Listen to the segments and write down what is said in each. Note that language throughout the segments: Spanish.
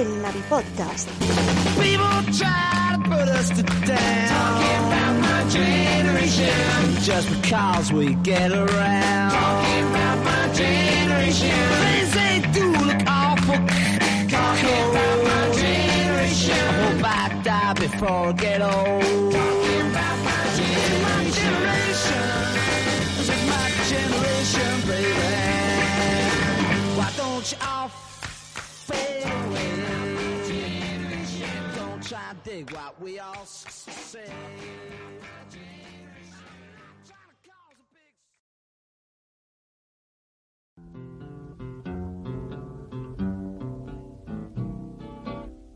el Navi Podcast. People try to put dig what we all s- say.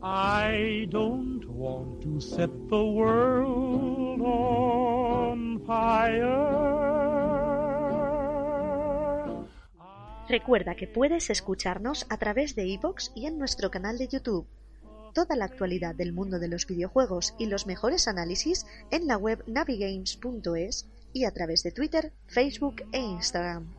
I don't want to set the world on fire. Recuerda que puedes escucharnos a través de iVoox y en nuestro canal de YouTube. Toda la actualidad del mundo de los videojuegos y los mejores análisis en la web navigames.es y a través de Twitter, Facebook e Instagram.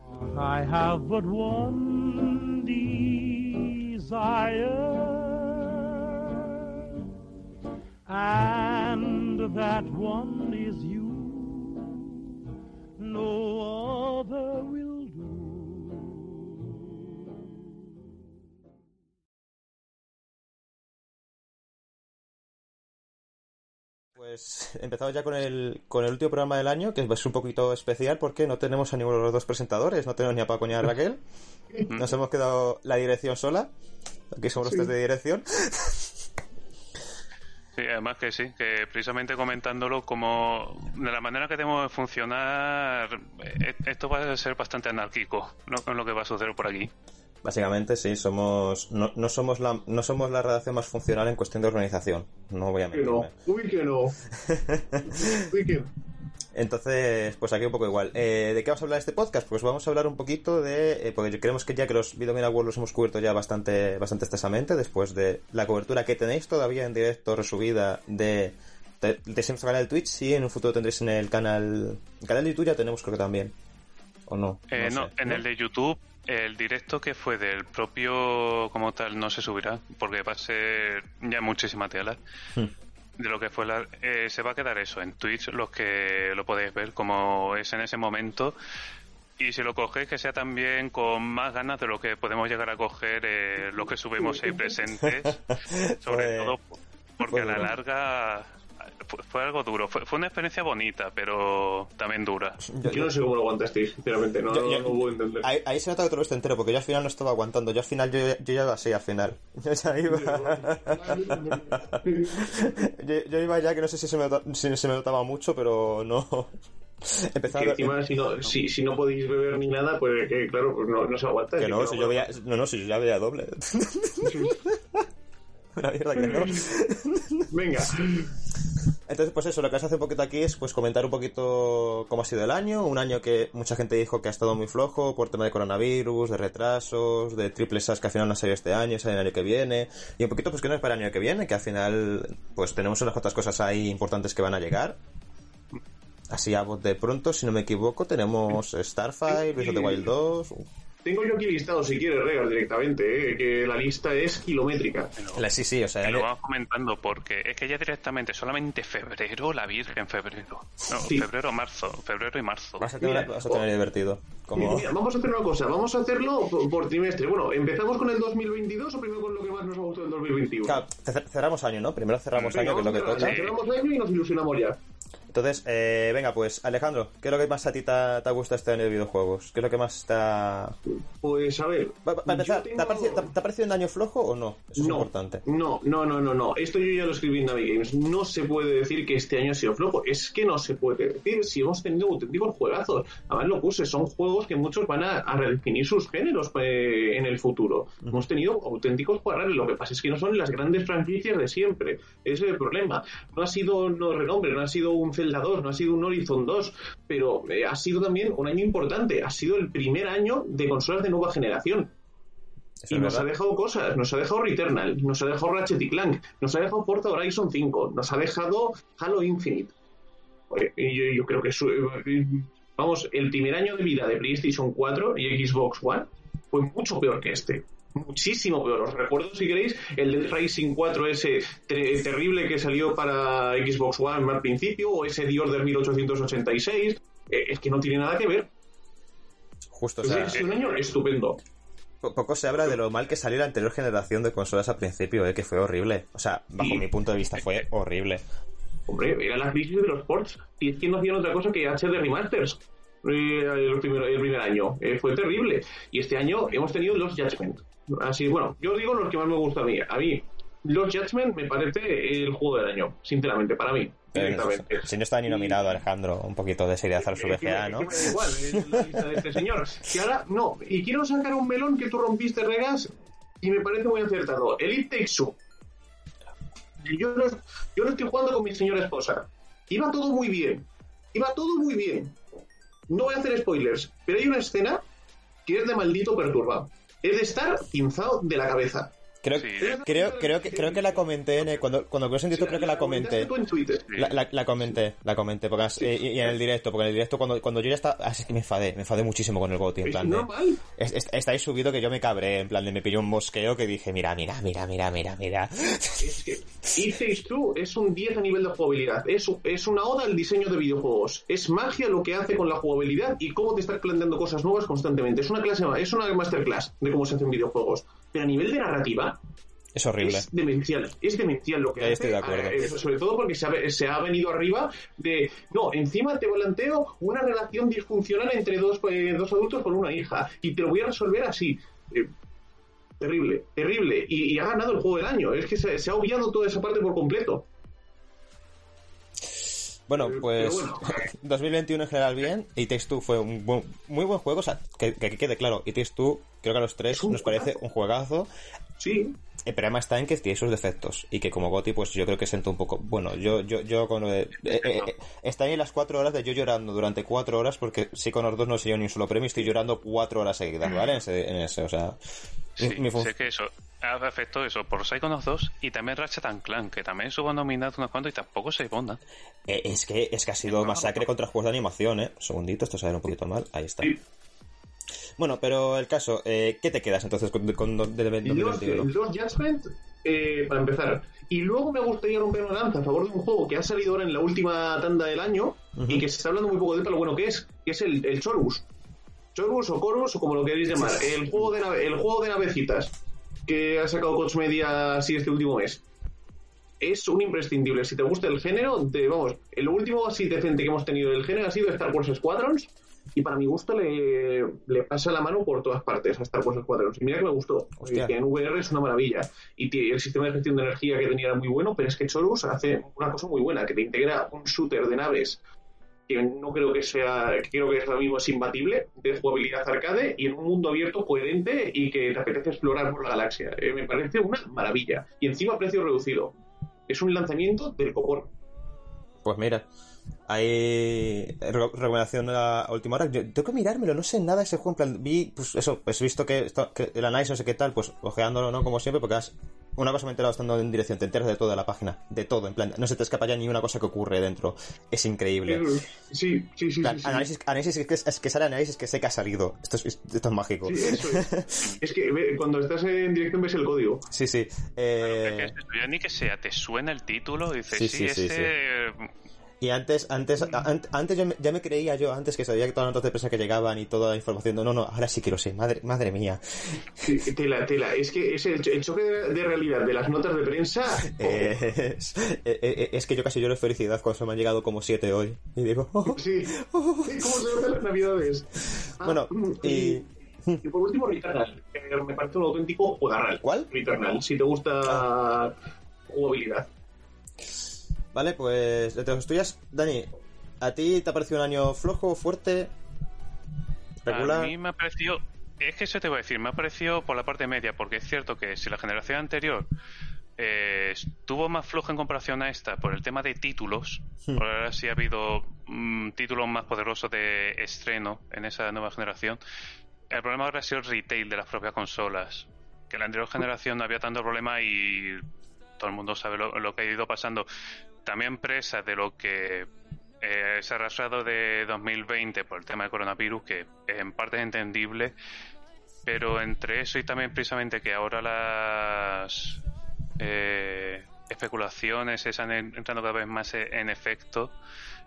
And that one is you. Pues empezamos ya con el, con el último programa del año, que es un poquito especial porque no tenemos a ninguno de los dos presentadores, no tenemos ni a Paco ni a Raquel. Nos hemos quedado la dirección sola. Aquí somos los tres de dirección. Sí, además que sí, que precisamente comentándolo como de la manera que debemos de funcionar, eh, esto va a ser bastante anárquico, ¿no? Con lo que va a suceder por aquí. Básicamente, sí, somos no, no somos la no somos la redacción más funcional en cuestión de organización. No voy a no. Uy, que no. Uy, que Entonces, pues aquí un poco igual. Eh, ¿De qué vamos a hablar este podcast? Pues vamos a hablar un poquito de... eh, porque creemos que ya que los Video Game Awards los hemos cubierto ya bastante, bastante extensamente, después de la cobertura que tenéis todavía en directo resubida de, de, canal de Twitch, sí, en un futuro tendréis en el canal... El canal de YouTube ya tenemos creo que también. ¿O no? Eh, no, sé. en el de YouTube, el directo que fue del propio como tal no se subirá, porque va a ser ya muchísima tela. Hmm. De lo que fue la, eh, se va a quedar eso en Twitch, los que lo podéis ver como es en ese momento. Y si lo cogéis, que sea también con más ganas de lo que podemos llegar a coger eh, los que subimos ahí presentes. Sobre Fue- todo porque a la duro. larga fue, fue algo duro. Fue, fue una experiencia bonita, pero también dura. Yo- Yo no sé cómo lo aguantasteis, sinceramente. No, Yo- no, yo- no puedo entender. Ahí, ahí se nota que te lo viste entero, porque yo al final no estaba aguantando. Yo al final, yo, yo ya iba así al final. Yo ya iba. yo, yo iba ya que no sé si se me, nota- si se me notaba mucho, pero no. Empezaba Que a- encima, si no, si, si no podéis beber ni nada, pues que, claro, pues no, no se aguanta. Que no, si yo bueno. veía, no, no, si yo ya veía doble. Una mierda que no. Venga, Entonces, pues eso, lo que a hacer un poquito aquí es pues comentar un poquito cómo ha sido el año. Un año que mucha gente dijo que ha estado muy flojo por tema de coronavirus, de retrasos, de triple SAS que al final no ha salido este año, sale el año que viene. Y un poquito pues que no es para el año que viene, que al final pues tenemos unas cuantas cosas ahí importantes que van a llegar. Así a voz de pronto, si no me equivoco, tenemos Starfire, Breath of the Wild 2. Tengo yo aquí listado, si quieres, Regas, directamente, eh, que la lista es kilométrica. La, sí, sí, o sea, lo vamos comentando porque es que ya directamente solamente febrero, la Virgen febrero. No, Sí. febrero, marzo, febrero y marzo. vas a tener, Mira, vas a tener oh. divertido. Como... Mira, vamos a hacer una cosa, vamos a hacerlo por, por trimestre. Bueno, ¿empezamos con el 2022 o primero con lo que más nos ha gustado del 2021? Claro, ce- cerramos año, ¿no? Primero cerramos año, que es lo que toca. Cerramos año y nos ilusionamos ya. Entonces, eh, venga, pues Alejandro, ¿qué es lo que más a ti te, te ha gustado este año de videojuegos? ¿Qué es lo que más te ha... Pues a ver. Para empezar, yo ¿te, tengo- ha parecido, te te ha parecido un año flojo o no? Eso es no, importante. No, no, no, no, no. Esto yo ya lo escribí en Navigames. No se puede decir que este año ha sido flojo. Es que no se puede decir si hemos tenido auténticos juegazos. Además lo puse, son juegos que muchos van a, a redefinir sus géneros eh, en el futuro. Hemos tenido auténticos juegos. Lo que pasa es que no son las grandes franquicias de siempre. Ese es el problema. No ha sido no renombre, no ha sido un Zelda 2, no ha sido un Horizon 2, pero eh, ha sido también un año importante. Ha sido el primer año de consolas de nueva generación. Eso Y nos ha dejado cosas, nos ha dejado Returnal, nos ha dejado Ratchet y Clank, nos ha dejado Forza Horizon 5, nos ha dejado Halo Infinite. Y yo, yo creo que su- vamos, el primer año de vida de PlayStation 4 y Xbox One fue mucho peor que este. Muchísimo peor. Os recuerdo, si queréis, el Dead Racing 4 ese ter- terrible que salió para Xbox One al principio, o ese The Order 1886. Eh, es que no tiene nada que ver. Justo, o Es, sea, es un año estupendo. po- poco se habla de lo mal que salió la anterior generación de consolas al principio, eh, que fue horrible. O sea, bajo mi punto de vista fue horrible. Hombre, era la crisis de los ports. Y es que no hacían otra cosa que HD remasters. eh, el, primer, el primer año. Eh, fue terrible. Y este año hemos tenido los Judgment. Así, bueno, yo digo los que más me gusta a mí. A mí, los Judgment me parece el juego del año, sinceramente, para mí. Directamente. si no está ni nominado, Alejandro, un poquito de seriedad al VGA, ¿no? que me da igual, es la lista de este señor. Que ahora, no, y quiero sacar un melón que tú rompiste regas y me parece muy acertado. Elite Takes Two. Yo lo, yo lo estoy jugando con mi señora esposa. Iba todo muy bien. Iba todo muy bien. No voy a hacer spoilers, pero hay una escena que es de maldito perturbado. Es de estar pinzado de la cabeza. Creo, Sí, creo, creo, que, creo que la comenté en el- cuando, cuando lo sentí tú, creo que la comenté. La, la, la comenté, la comenté, porque, as- eh, y, y en el directo, porque en el directo cuando, cuando yo ya estaba, así es que me enfadé, me enfadé muchísimo con el GOTY, en plan de, es- es- está ahí subido que yo me cabré, en plan de me pilló un mosqueo que dije, mira, mira, mira, mira, mira, mira. Es que It Two es un 10 a nivel de jugabilidad. Es, es una oda al diseño de videojuegos. Es magia lo que hace con la jugabilidad y cómo te está planteando cosas nuevas constantemente. Es una clase, es una masterclass de cómo se hacen videojuegos. Pero a nivel de narrativa, Es horrible. es demencial. Es demencial lo que Ahí hace. estoy de acuerdo. eh, sobre todo porque se ha, se ha venido arriba de. No, encima te planteo una relación disfuncional entre dos, eh, dos adultos con una hija. Y te lo voy a resolver así. Eh, terrible, terrible. Y, y ha ganado el juego del año. Es que se, se ha obviado toda esa parte por completo. Bueno, pues bueno. 2021 en general bien, y Takes Two fue un buen- muy buen juego, o sea, que, que quede claro, y Takes Two creo que a los tres nos parece un juegazo, Sí, el problema está en que tiene sus defectos, y que como Goti pues yo creo que siento un poco, bueno, yo yo yo con lo de- eh, eh, eh, está ahí las cuatro horas de yo llorando durante cuatro horas, porque sí con los dos no se llevo ni un solo premio, y estoy llorando cuatro horas seguidas, ¿vale? En ese, en ese o sea... Sí, mi sé que eso ha afectado eso por Psychonauts 2 y también Ratchet and Clank, que también subo nominado unos cuantos y tampoco se ponda. eh, es que es que ha sido masacre contra juegos de animación, ¿eh? Un segundito, esto se un poquito mal, ahí está. sí. Bueno, pero el caso, eh, ¿qué te quedas entonces con, con, de, de- Los, 2021? los Judgment, eh, para empezar. Y luego me gustaría romper una lanza a favor de un juego que ha salido ahora en la última tanda del año y que se está hablando muy poco de él, pero lo bueno que es, que es el, el Chorus. Chorus o Chorus o como lo queréis llamar. El juego de, nave- el juego de navecitas que ha sacado Coach Media así este último mes. Es un imprescindible. Si te gusta el género, de, vamos, el último así decente que hemos tenido del género ha sido Star Wars Squadrons. Y para mi gusto le, le pasa la mano por todas partes a Star Wars. Y mira que me gustó. Que en VR es una maravilla. Y el sistema de gestión de energía que tenía era muy bueno, pero es que Chorus hace una cosa muy buena, que te integra un shooter de naves que no creo que sea, que creo que es ahora mismo es imbatible, de jugabilidad arcade y en un mundo abierto coherente y que te apetece explorar por la galaxia. Eh, me parece una maravilla. Y encima a precio reducido. Es un lanzamiento del copor. Pues mira, hay re- recomendación a la última hora. Yo tengo que mirármelo, no sé nada de ese juego. En plan, vi, pues eso, pues he visto que, esto- que el análisis no sé qué tal, pues ojeándolo, ¿no? Como siempre, porque has- una cosa me he enterado estando en dirección, te enteras de toda la página, de todo, en plan, no se te escapa ya ni una cosa que ocurre dentro. Es increíble. Sí, sí, sí. Plan, sí, sí. análisis, análisis que, es, es que sale análisis que sé que ha salido. Esto es, esto es mágico. Sí, eso es. es que cuando estás en dirección ves el código. Sí, sí. Es Eh, que es ya ni que sea, te suena el título y dices, Sí, sí, sí, sí, este... Y antes, antes, an- antes yo me- ya me creía yo, antes que sabía que todas las notas de prensa que llegaban y toda la información, no, no, no, ahora sí que lo sé, madre, madre mía. Tela, tela. Es que es el, cho- el choque de, de realidad de las notas de prensa. Es, eh, eh, es que yo casi lloro de felicidad cuando se me han llegado como siete hoy. Y digo, oh, Sí. Sí, ¿Cómo se notan las navidades? Ah, Bueno, mm, y- y por último, Returnal. que me parece un auténtico juegarral. ¿Cuál? Returnal, si te gusta jugabilidad. Vale, pues de los tuyas, Dani, ¿a ti te ha parecido un año flojo, fuerte, regular? A mí me ha parecido. Es que eso te voy a decir, me ha parecido por la parte media, porque es cierto que si la generación anterior eh, estuvo más floja en comparación a esta por el tema de títulos, Hmm. por ahora sí ha habido mm, títulos más poderosos de estreno en esa nueva generación. El problema ahora ha sido el retail de las propias consolas. Que en la anterior generación no había tanto problema y todo el mundo sabe lo, lo que ha ido pasando. También presa de lo que eh, se ha arrastrado de 2020 por el tema del coronavirus, que en parte es entendible. Pero entre eso y también precisamente que ahora las eh, especulaciones están entrando cada vez más en efecto,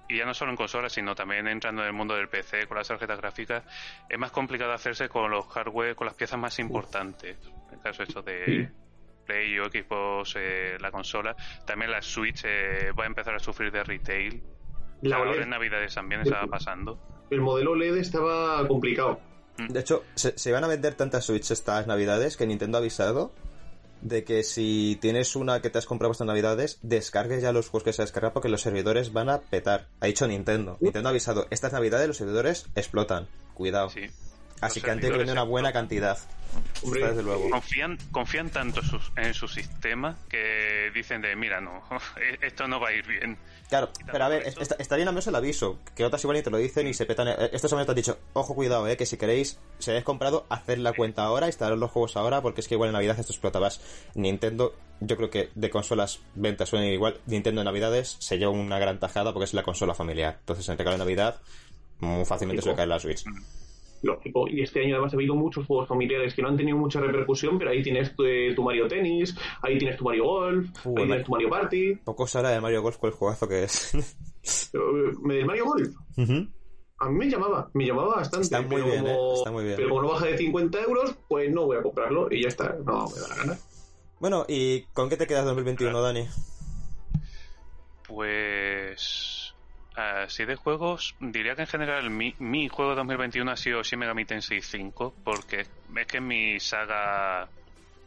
y ya no solo en consolas, sino también entrando en el mundo del PC con las tarjetas gráficas, es más complicado hacerse con los hardware, con las piezas más importantes. En el caso esto de Play o Xbox, eh, la consola, también la Switch eh, va a empezar a sufrir de retail. La ahora OLED. en Navidades también estaba pasando. El modelo LED estaba complicado. De hecho, se, se van a vender tantas Switch estas navidades que Nintendo ha avisado de que si tienes una que te has comprado estas navidades, descargues ya los juegos que se descargan porque los servidores van a petar. Ha dicho Nintendo. Nintendo ha avisado, estas navidades los servidores explotan. Cuidado. Sí. Así que han tenido que vender una buena cantidad. Hombre, Desde luego. Confían, confían tanto sus- en su sistema que dicen de, mira, no, esto no va a ir bien. Claro, pero a ver, eso- está, está bien al menos el aviso, que otras igual ni te lo dicen y se petan. Eh, Estos momentos han dicho, ojo, cuidado, eh, que si queréis, si habéis comprado, haced la cuenta ahora, instalad los juegos ahora, porque es que igual en Navidad esto explota más. Nintendo, yo creo que de consolas ventas suelen igual. Nintendo en Navidades se lleva una gran tajada porque es la consola familiar. Entonces, en el regalo de Navidad, muy fácilmente suele caer la Switch. Lógico. Y este año además ha habido muchos juegos familiares que no han tenido mucha repercusión, pero ahí tienes tu, eh, tu Mario Tennis, ahí tienes tu Mario Golf, ahí tienes tu Mario Party. Poco se habla de Mario Golf con el juegazo que es. Pero, eh, ¿me- Mario Golf? A mí me llamaba, me llamaba bastante. Está muy pero bien, como, ¿eh? Está muy bien. Pero como no baja de 50 euros, pues no voy a comprarlo y ya está. No me da la gana. Bueno, ¿y con qué te quedas 2021, Dani? Pues así de juegos, diría que en general mi, mi juego 2021 ha sido Shin Megami Tensei 5 porque es que es mi saga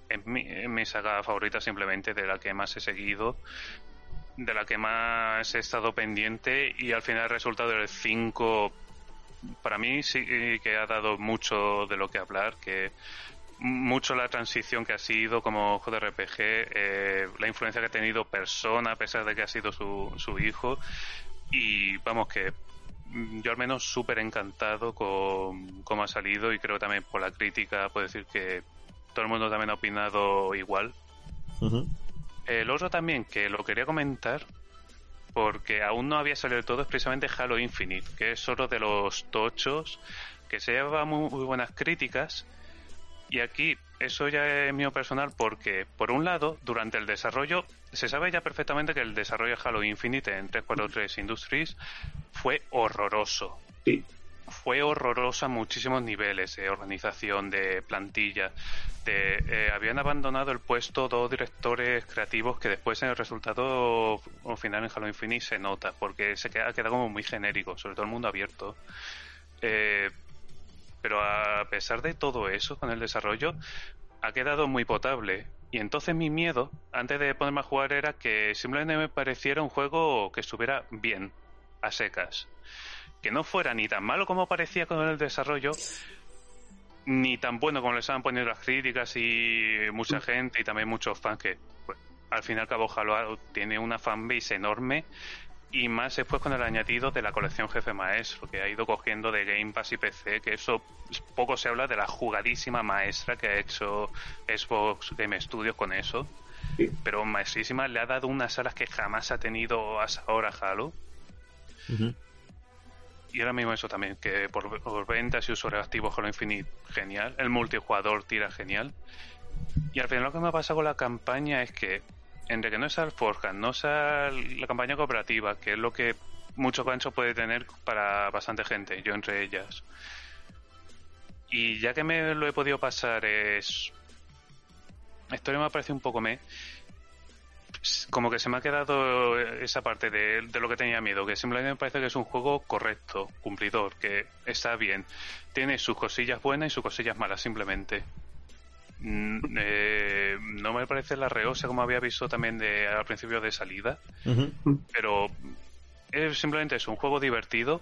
es mi, mi saga favorita simplemente de la que más he seguido de la que más he estado pendiente y al final el resultado del 5 para mí sí que ha dado mucho de lo que hablar que mucho la transición que ha sido como JRPG, eh, la influencia que ha tenido Persona, a pesar de que ha sido su, su hijo. Y vamos, que mm, yo al menos súper encantado con cómo ha salido y creo también por la crítica, puedo decir que todo el mundo también ha opinado igual. El otro también que lo quería comentar, porque aún no había salido todo, es precisamente Halo Infinite, que es otro de los tochos que se lleva muy, muy buenas críticas. Y aquí, eso ya es mío personal, porque por un lado, durante el desarrollo, se sabe ya perfectamente que el desarrollo de Halo Infinite en 343 Industries fue horroroso Sí. fue horrorosa a muchísimos niveles de organización, de plantilla. De, eh, habían abandonado el puesto dos directores creativos que después en el resultado final en Halo Infinite se nota, porque se queda, queda como muy genérico, sobre todo el mundo abierto. Eh, pero a pesar de todo eso con el desarrollo, ha quedado muy potable. Y entonces mi miedo, antes de ponerme a jugar, era que simplemente me pareciera un juego que estuviera bien, a secas que no fuera ni tan malo como parecía con el desarrollo, ni tan bueno como le estaban poniendo las críticas y mucha gente y también muchos fans que al fin y al cabo Halo tiene una fanbase enorme y más después con el añadido de la colección Jefe Maestro que ha ido cogiendo de Game Pass y PC que eso poco se habla de la jugadísima maestra que ha hecho Xbox Game Studios con eso Sí. pero maestrísima le ha dado unas alas que jamás ha tenido hasta ahora Halo y ahora mismo eso también, que por, por ventas y usuarios activos Halo Infinite, genial. El multijugador tira genial. Y al final lo que me ha pasado con la campaña es que, entre que no es el Forja, no es la campaña cooperativa, que es lo que mucho gancho puede tener para bastante gente, yo entre ellas. Y ya que me lo he podido pasar es... La historia me parece un poco me como que se me ha quedado esa parte de, de lo que tenía miedo, que simplemente me parece que es un juego correcto, cumplidor, que está bien. Tiene sus cosillas buenas y sus cosillas malas, simplemente. Eh, no me parece la rehosea como había visto también de, al principio de salida, pero es simplemente es un juego divertido.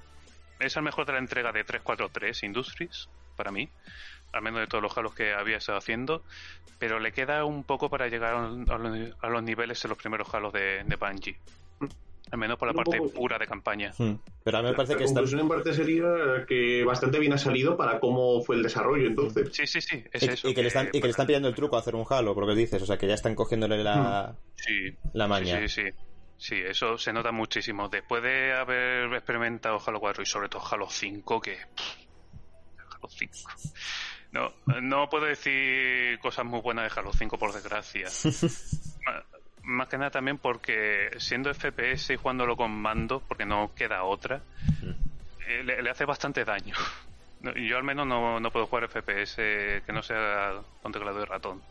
Es el mejor de la entrega de 343 Industries, para mí, al menos de todos los halos que había estado haciendo, pero le queda un poco para llegar a los, a los niveles de los primeros halos de, de Bungie. Al menos por la parte poco- pura de campaña. Mm. Pero a mí me parece la que está... conclusión en parte sería que bastante bien ha salido para cómo fue el desarrollo entonces. Sí, sí, sí, es Y, eso. y que le están, y que le están pidiendo el truco a hacer un Halo, por lo que dices. O sea, que ya están cogiéndole la, Sí, la maña. Sí, sí, sí. Sí, eso se nota muchísimo. Después de haber experimentado Halo 4 y sobre todo Halo 5, que. pff, Halo 5. No, no puedo decir cosas muy buenas de Halo 5, por desgracia. Más que nada también porque siendo FPS y jugándolo con mando, porque no queda otra, eh, le, le hace bastante daño. Yo al menos no, no puedo jugar FPS que no sea con teclado y ratón.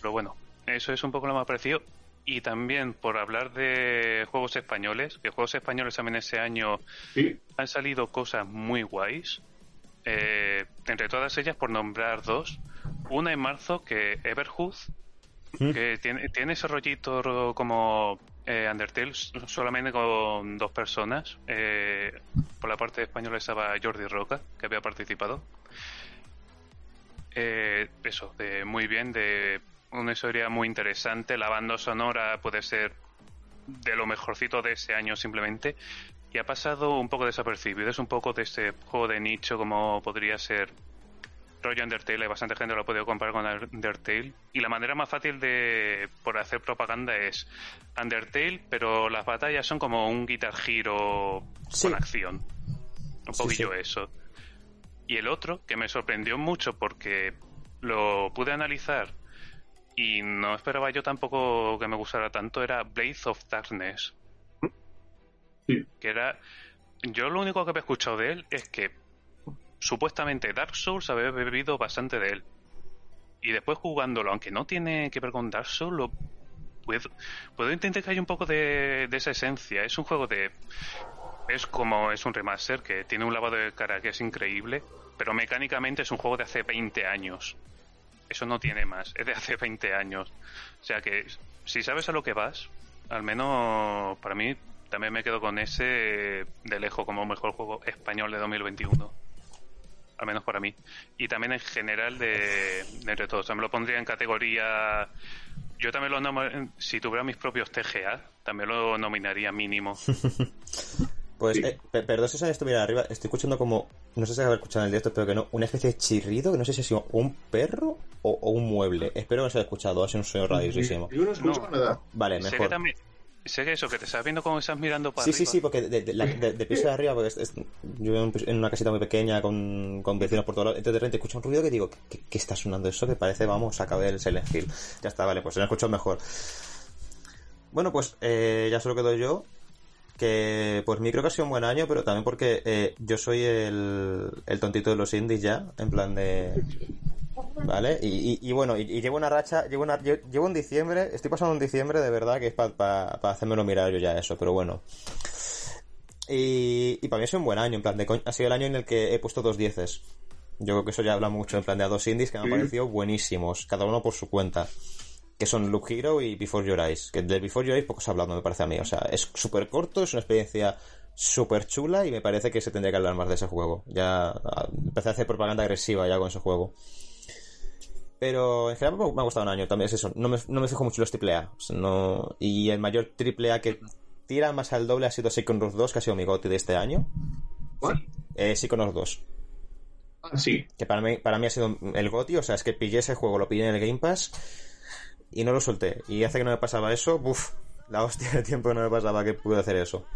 Pero bueno, eso es un poco lo más parecido. Y también por hablar de juegos españoles, que juegos españoles también ese año Sí. han salido cosas muy guays. Eh, entre todas ellas, por nombrar dos. Una en marzo, que Everhood, que tiene, tiene ese rollito ro- como eh, Undertale, solamente con dos personas. Eh, por la parte española estaba Jordi Roca, que había participado. Eh, eso, de muy bien, de una historia muy interesante. La banda sonora puede ser de lo mejorcito de ese año simplemente. Y ha pasado un poco desapercibido. Es un poco de este juego de nicho como podría ser rollo Undertale. Hay bastante gente lo ha podido comparar con Undertale. Y la manera más fácil de por hacer propaganda es Undertale, pero las batallas son como un Guitar Hero Sí. con acción. Un Sí, poquillo sí. eso. Y el otro, que me sorprendió mucho porque lo pude analizar y no esperaba yo tampoco que me gustara tanto, era Blades of Darkness. Sí. Que era. Yo lo único que había escuchado de él es que supuestamente Dark Souls había bebido bastante de él. Y después jugándolo, aunque no tiene que ver con Dark Souls, lo puedo, puedo intentar que haya un poco de, de esa esencia. Es un juego de. Es como es un remaster que tiene un lavado de cara que es increíble, pero mecánicamente es un juego de hace 20 años. Eso no tiene más, es de hace 20 años. O sea que si sabes a lo que vas, al menos para mí también me quedo con ese de lejos como mejor juego español de 2021. Al menos para mí. Y también en general de, de entre todos. También lo pondría en categoría... Yo también lo nom- si tuviera mis propios TGA, también lo nominaría mínimo. Pues, Sí. eh, pe- perdón si se estuviera arriba, estoy escuchando como, no sé si haber escuchado en el directo, pero que no, una especie de chirrido, que no sé si ha sido un perro o, o un mueble. Espero que no se haya escuchado, ha sido un sueño radiosísimo. Yo no escucho No. nada. Vale, sé que mejor. también... Que eso, que te estás viendo como estás mirando para Sí, arriba. sí, sí, porque de, de, la- de- de piso de arriba, porque es- es- yo vivo en una casita muy pequeña con, con vecinos por todos lados, entonces de repente escucho un ruido que digo, ¿qué, qué está sonando eso? Que parece, vamos, acaba del Silent Hill. Ya está, vale, pues se me escuchado mejor. Bueno, pues eh, ya solo quedo yo, que pues mí creo que ha sido un buen año, pero también porque eh, yo soy el, el tontito de los indies ya, en plan de... ¿Vale? Y, y- y bueno, y, y llevo una racha, llevo, una, lle- llevo un diciembre, estoy pasando un diciembre de verdad que es para hacérmelo mirar yo ya eso, pero bueno. Y, y para mí es un buen año, en plan de ha sido el año en el que he puesto dos dieces. Yo creo que eso ya habla mucho, en plan de a dos indies que me han parecido buenísimos, cada uno por su cuenta. Que son Loop Hero y Before Your Eyes. Que de Before Your Eyes poco se ha hablado, me parece a mí. O sea, es súper corto, es una experiencia súper chula y me parece que se tendría que hablar más de ese juego. Ya empecé a hacer propaganda agresiva ya con ese juego. Pero en general me ha gustado un año, también es eso. No me, no me fijo mucho en los AAA. O sea, no... Y el mayor AAA que tira más al doble ha sido Psychonauts 2, que ha sido mi goti de este año. ¿What? Eh, Psychonauts 2. Ah, sí. Que para mí, para mí ha sido el goti, o sea, es que pillé ese juego, lo pillé en el Game Pass y no lo solté. Y hace que no me pasaba eso, uff, la hostia de tiempo que no me pasaba que pude hacer eso.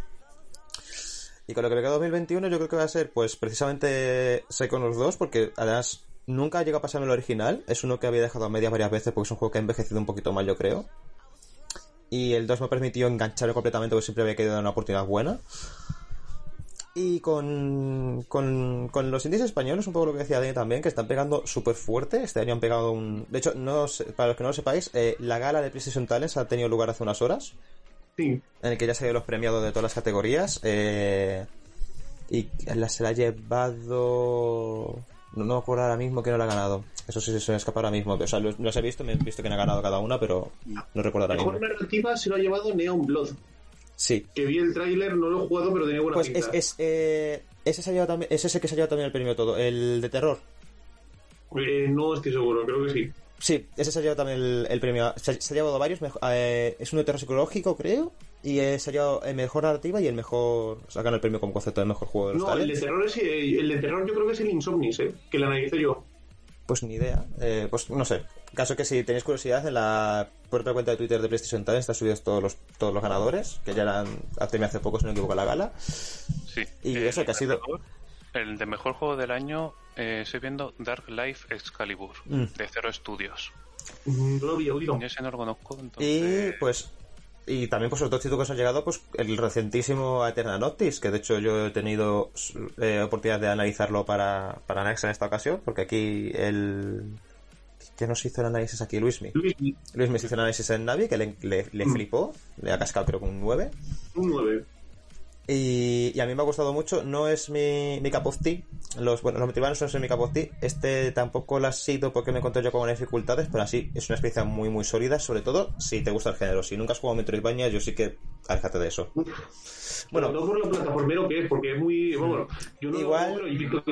Y con lo que me queda 2021 yo creo que va a ser pues precisamente Psychonauts 2 porque además nunca llega a pasarme el original. Es uno que había dejado a medias varias veces porque es un juego que ha envejecido un poquito mal yo creo. Y el 2 me ha permitido engancharme completamente porque siempre había querido dar una oportunidad buena. Y con, con, con los indies españoles, un poco lo que decía Dani también, que están pegando súper fuerte. Este año han pegado un... De hecho, no para los que no lo sepáis, eh, la gala de PlayStation Talents ha tenido lugar hace unas horas Sí. en el que ya se los premiados de todas las categorías. eh, y la, se la ha llevado. No, no me acuerdo ahora mismo quién no la ha ganado. Eso sí se me escapa ahora mismo. O sea, los, los he visto, me he visto quién ha ganado cada una, pero no recuerdo ahora Mejor mismo. narrativa se lo ha llevado Neon Blood. Sí. Que vi el tráiler, no lo he jugado, pero tenía buena Pues pinta. es, es, eh, ese, se ha llevado también, ese es el que se ha llevado también el premio todo. El de terror. Eh, no estoy seguro, creo que sí. Sí, ese se ha llevado también el, el premio. Se, ha- se ha llevado varios. eh, es un de terror psicológico, creo. Y eh, se ha llevado el mejor narrativa y el mejor. Sacan el premio como concepto de mejor juego de los No, el de terror es eh, el de terror yo creo que es el Insomnis, eh, que lo analicé yo. Pues ni idea. Eh, pues no sé. Caso que si tenéis curiosidad, en la propia cuenta de Twitter de PlayStation Talents están subidos todos los, todos los ganadores, que ya eran, hace poco, si no me equivoco, la gala. Sí. Y El eso que ha sido- el de mejor juego del año, eh, estoy viendo Dark Life Excalibur, Mm. de Cero Studios. Mm, No lo había oído. Yo ese no lo conozco, Y pues. Y también, pues, otros títulos que han llegado, pues, el recentísimo Eternal Noctis, que de hecho yo he tenido eh, oportunidad de analizarlo para, para Nex en esta ocasión, porque aquí el. ¿Quién nos hizo el análisis aquí? Luismi. Luis, Luis me hizo el análisis en Navi, que le, le, le Mm. flipó, le ha cascado creo que un 9. un 9. Y, y a mí me ha gustado mucho, no es mi, mi cup of tea. Los, bueno, los no son mi cup of tea. Este tampoco lo ha sido porque me encontré yo con dificultades, pero así es una experiencia muy, muy sólida, sobre todo si te gusta el género. Si nunca has jugado Metroidvania, yo sí que aléjate de eso. Bueno, no por lo plataformero que es, porque es muy. Bueno, yo no Igual- Lo, y de incluso.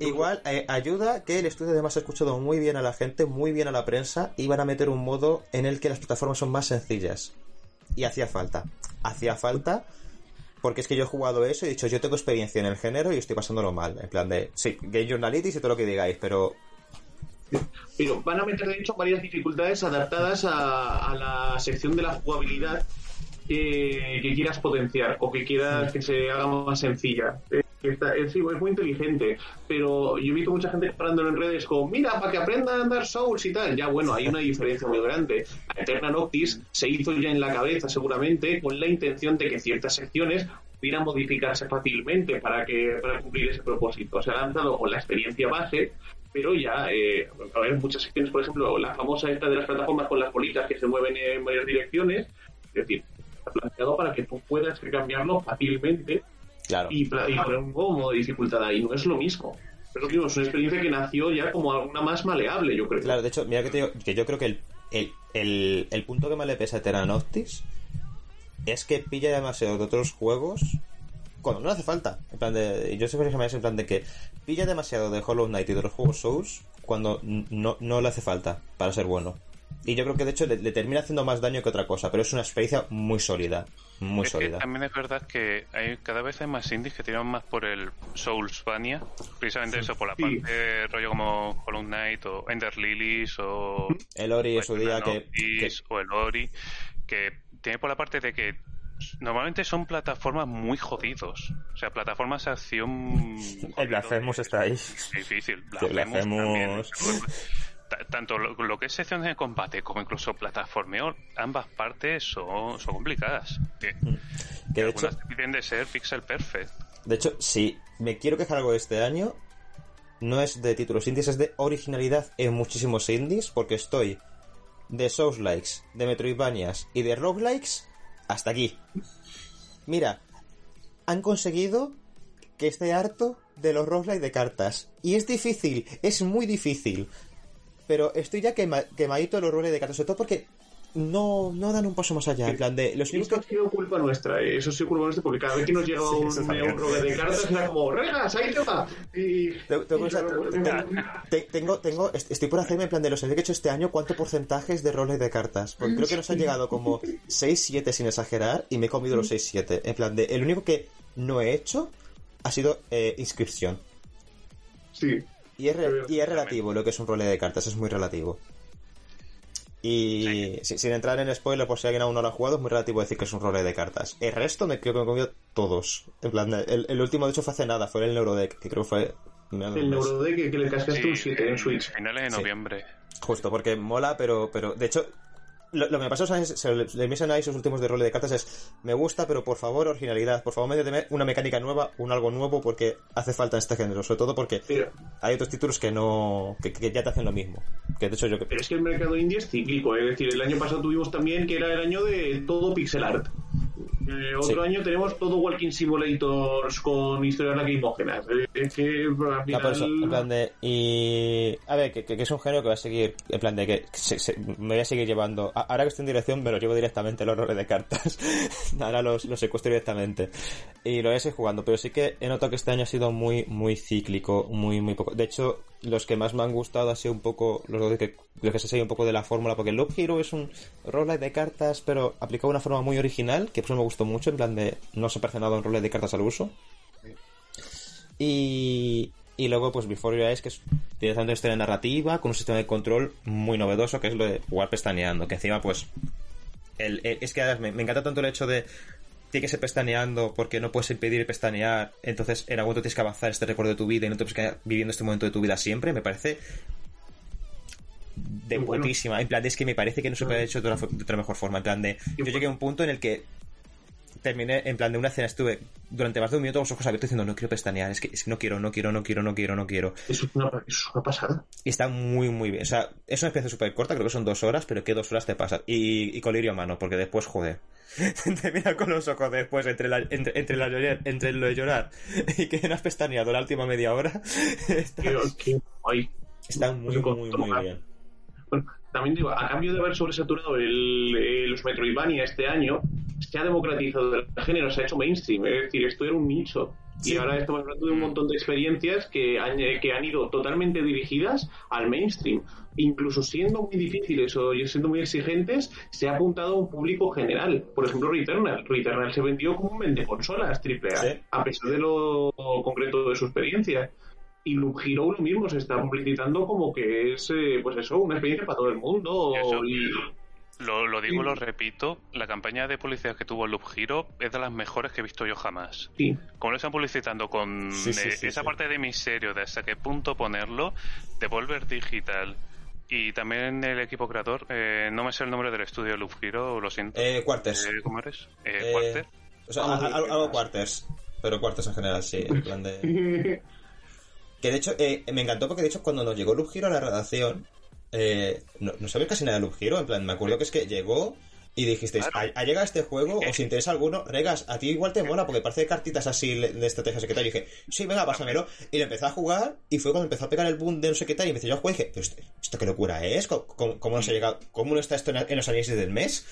igual eh, ayuda que el estudio además ha escuchado muy bien a la gente, muy bien a la prensa, y van a meter un modo en el que las plataformas son más sencillas. Y hacía falta. Hacía falta. Porque es que yo he jugado eso y he dicho, yo tengo experiencia en el género y estoy pasándolo mal. En plan de, sí, Game Journalitis y todo lo que digáis, pero Pero van a meter, de hecho, varias dificultades adaptadas a, a la sección de la jugabilidad que, que quieras potenciar o que quieras que se haga más sencilla. Eh, está- eh, sí, es muy inteligente, pero yo he visto mucha gente comparándolo en redes con, mira, para que aprendan a andar Souls y tal. Ya, bueno, hay una diferencia muy grande. La Eterna Noctis se hizo ya en la cabeza, seguramente, con la intención de que ciertas secciones pudieran modificarse fácilmente para que para cumplir ese propósito. Se ha lanzado con la experiencia base, pero ya, eh, a ver, muchas secciones, por ejemplo, la famosa esta de las plataformas con las bolitas que se mueven en varias direcciones, es decir, está planteado para que tú puedas cambiarlo fácilmente claro. y, y poner un nuevo modo de dificultad ahí. No es lo mismo. Pero digo, es una experiencia que nació ya como alguna más maleable, yo creo. Claro, de hecho, mira que te digo, que yo creo que el, el, el, el punto que más le pesa a Terra Noctis es que pilla demasiado de otros juegos cuando no hace falta. En plan de, yo siempre me en plan de que pilla demasiado de Hollow Knight y de los juegos Souls cuando no, no le hace falta para ser bueno. Y yo creo que de hecho le, le termina haciendo más daño que otra cosa, pero es una experiencia muy sólida. Muy es que sólida. también es verdad que hay cada vez hay más indies que tiran más por el Soulsvania, precisamente eso, por la Sí. parte rollo como Hollow Knight o Ender Lilies o El Ori en su día que, o el Ori, que tiene por la parte de que normalmente son plataformas muy jodidos, o sea, plataformas de acción... el jodido Blasphemous está ahí. es difícil. Blasphemous también. Tanto lo, lo que es secciones de combate como incluso plataformeo, ambas partes son, son complicadas. Que, Que de hecho, algunas piden de ser pixel perfect. De hecho, si me quiero quejar algo de este año, no es de títulos indies, es de originalidad en muchísimos indies, porque estoy de Souls Likes, de Metroidvanias y de Roguelikes hasta aquí. Mira, han conseguido que esté harto de los roguelikes de cartas. Y es difícil, es muy difícil. Pero estoy ya quema- quemadito de los roguelikes de cartas, sobre todo porque no, no dan un paso más allá. En plan de, los que ha sido culpa nuestra, eh, eso ha sido culpa nuestra, porque cada vez que nos llega Sí, un, eso un rogue de cartas era como, ¡regas, ahí te va! Y, Tengo- tengo y yo, estoy por hacerme en plan de los que he hecho este año, ¿cuánto porcentaje es de roles de cartas? Porque creo que nos han llegado como 6-7 sin exagerar y me he comido los 6-7. En plan de, el único que no he hecho ha sido eh, inscripción. Sí. Y es, re- y es relativo lo que es un role de cartas, es muy relativo. Y si- sin entrar en spoiler, por si alguien aún no lo ha jugado, es muy relativo decir que es un role de cartas. El resto me creo que me he comido todos. En plan, el, el último de hecho fue hace nada, fue el Neurodeck, que creo que fue... El un. Neurodeck que, que le cascaste un Sí, 7 en Switch. Finales de Sí. noviembre. Justo, porque mola, pero, pero de hecho, lo, lo que me pasó ¿sabes? se le, le mis análisis últimos de rol de cartas es, me gusta, pero por favor, originalidad, por favor, méteme una mecánica nueva, un algo nuevo, porque hace falta este género, sobre todo porque Pero, hay otros títulos que no, que, que ya te hacen lo mismo. Que de hecho yo que... pero es que el mercado indie es cíclico, es decir, el año pasado tuvimos también que era el año de todo pixel art. Eh, otro Sí. año tenemos todo walking simulators con historias lacrimógenas. Eh, Es que al No, final... por eso, en plan de. Y. A ver, que, que- es un género que va a seguir. En plan de que se- se- me voy a seguir llevando. Ahora que estoy en dirección, me lo llevo directamente los roles de cartas. Ahora los, los secuestro directamente. Y lo voy a seguir jugando. Pero sí que he notado que este año ha sido muy, muy cíclico. Muy, muy poco. De hecho, los que más me han gustado ha sido un poco. Los que, los que se sigue un poco de la fórmula. Porque Loop Hero es un roguelike de cartas, pero aplicado de una forma muy original. Que me gustó mucho. En plan de. No se parece nada a un roguelike de cartas al uso. Y, y luego, pues Before Your Eyes, que es directamente una historia narrativa, con un sistema de control muy novedoso, que es lo de jugar pestañeando. Que encima, pues. El, el- es que además me, me encanta tanto el hecho de tiene que ser pestaneando porque no puedes impedir pestanear, entonces en algún momento tienes que avanzar este recuerdo de tu vida y no te puedes quedar viviendo este momento de tu vida siempre, me parece de bueno. putísima. En plan, es que me parece que no se puede haber hecho de otra, de otra mejor forma. En plan de, yo llegué a un punto en el que terminé, en plan de una escena, estuve durante más de un minuto con los ojos abiertos diciendo, no quiero pestanear, es que, es que no quiero, no quiero, no quiero, no quiero, no quiero. Eso es una, es una pasada. Y está muy, muy bien. O sea, es una experiencia súper corta, creo que son dos horas, pero que dos horas te pasa. Y, y colirio a mano, porque después, joder. te mira con los ojos después entre, la, entre, entre, la entre lo de llorar y que no has pestañeado la última media hora. está, Qué, qué está muy, muy, muy bien. Bueno, también digo, a cambio de haber sobresaturado el, eh, los Metroidvania este año, se ha democratizado el género, se ha hecho mainstream. Es decir, esto era un nicho. Sí. Y ahora estamos hablando de un montón de experiencias que han, eh, que han ido totalmente dirigidas al mainstream. Incluso siendo muy difíciles o siendo muy exigentes, se ha apuntado a un público general. Por ejemplo, Returnal. Returnal se vendió como un vende consolas triple A, Sí. a pesar de lo concreto de su experiencia. Y Loop Hero lo mismo, se está publicitando como que es, eh, pues eso, una experiencia para todo el mundo. Y eso- Y, Lo, lo digo lo repito, la campaña de publicidad que tuvo Loop Hero es de las mejores que he visto yo jamás. sí, Como lo están publicitando con Sí, sí, eh, sí, esa sí. parte de misterio, de hasta qué punto ponerlo, Devolver Digital y también el equipo creador, eh, no me sé el nombre del estudio de Loop Hero, lo siento. Eh, Quarters. Eh, ¿Cómo eres? Eh, Eh. O sea, Vamos, al- al- ¿qué algo? Quarters. Pero Quarters en general, sí. En plan de... Que de hecho, eh, me encantó porque de hecho cuando nos llegó Loop Hero a la redacción, eh, no, no sabía casi nada de Loop Hero, en plan, me acuerdo que es que llegó y dijisteis, Claro. ¿ha, llegado este juego? ¿Os interesa alguno? Regas, a ti igual te mola porque parece cartitas así de estrategias tal. Y dije, sí, venga, pásamelo. Y le empecé a jugar y fue cuando empezó a pegar el boom de no sé qué tal y empecé yo a jugar y dije, pero esto, esto qué locura es, ¿cómo, cómo, nos ha llegado? ¿Cómo no está esto en los análisis del mes?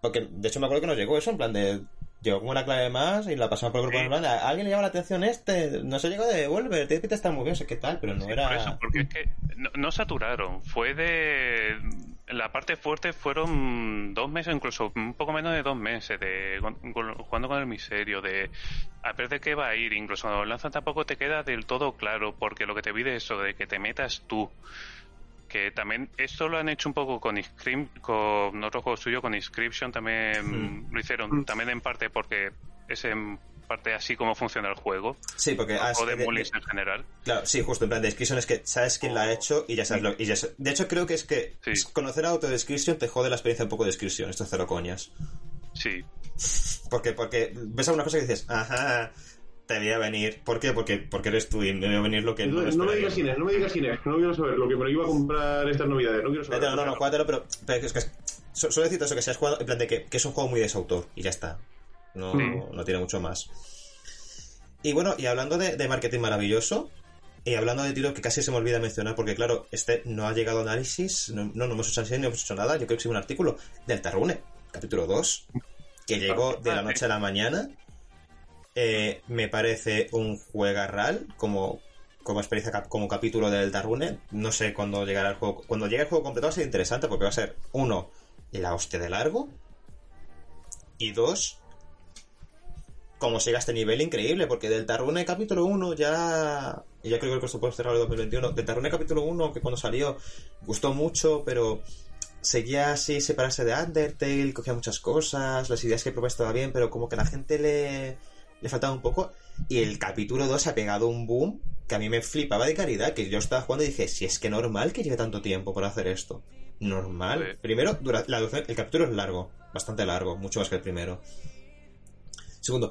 Porque de hecho me acuerdo que nos llegó eso, en plan de. Llegó como una clave más y la pasamos por el grupo Sí. de, ¿A alguien le llama la atención este? No se llegó de Devolver, te está muy bien, sé qué tal, pero no Por era. eso, porque es que no, no saturaron. Fue de. La parte fuerte fueron dos meses, incluso un poco menos de dos meses, de con- con- jugando con el misterio, de a ver de qué va a ir. Incluso cuando lanzan tampoco te queda del todo claro, porque lo que te pide es eso, de que te metas tú. Que también esto lo han hecho un poco con Inscription, con otro juego suyo, con Inscription también lo hicieron, también en parte porque es en parte así como funciona el juego, Sí, porque. ah, o de de- de- en general. Claro, sí, justo, en plan, Description es que sabes quién la ha hecho y ya sabes lo y ya De hecho, creo que es que Sí. conocer a Autodescription te jode la experiencia un poco de Description, esto es cero coñas. Sí, Porque, porque ves alguna cosa que dices, ajá, te voy a venir. ¿Por qué? Porque, porque eres tú y me voy a venir lo que no, no, no me digas quién es, no me digas quién es, no quiero saber lo que me iba a comprar estas navidades, no quiero saber. No, no, no, júgatelo, pero, pero es que es- su- suelo decirte eso, que si has jugado, en plan de que, que es un juego muy de su autor, y ya está. No, Sí. no tiene mucho más. Y bueno, y hablando de, de marketing maravilloso, y hablando de títulos que casi se me olvida mencionar, porque claro, este no ha llegado a análisis, no, no, no hemos hecho análisis, no hemos hecho nada, yo creo que sí un artículo del Tarrune, capítulo 2, que llegó de la noche a la mañana. Eh, me parece un juegarral, como, como experiencia, como capítulo del Tarrune. No sé cuándo llegará el juego. Cuando llegue el juego completo va a ser interesante, porque va a ser, uno, la hostia de largo, y dos, como siga este nivel increíble, porque del Tarrune capítulo 1 ya. ya creo que el puede cerrar el 2021. Del Tarrune capítulo 1, que cuando salió gustó mucho, pero seguía así separarse de Undertale, cogía muchas cosas, las ideas que propuesta estaba bien, pero como que la gente le, le faltaba un poco. Y el capítulo 2 ha pegado un boom que a mí me flipaba de caridad, que yo estaba jugando y dije, si es que normal que lleve tanto tiempo para hacer esto. Normal. Primero, dura- la el capítulo es largo, bastante largo, mucho más que el primero. Segundo,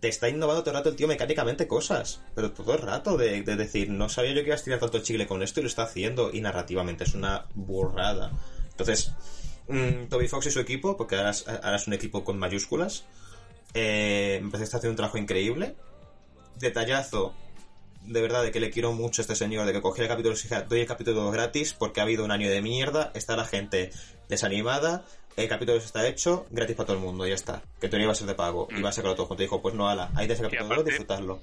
te está innovando todo el rato el tío mecánicamente cosas, pero todo el rato de, de decir, no sabía yo que ibas a tirar tanto chicle con esto y lo está haciendo, y narrativamente es una burrada. Entonces, mm, Toby Fox y su equipo, porque ahora es, ahora es un equipo con mayúsculas, eh, me parece que está haciendo un trabajo increíble. Detallazo, de verdad, de que le quiero mucho a este señor, de que cogí el capítulo y doy el capítulo gratis porque ha habido un año de mierda, está la gente desanimada, el capítulo está hecho, gratis para todo el mundo, ya está. Que teoría iba a ser de pago, y va a sacarlo todo junto. Dijo, pues no, ala, ahí te ese capítulo aparte- disfrutarlo.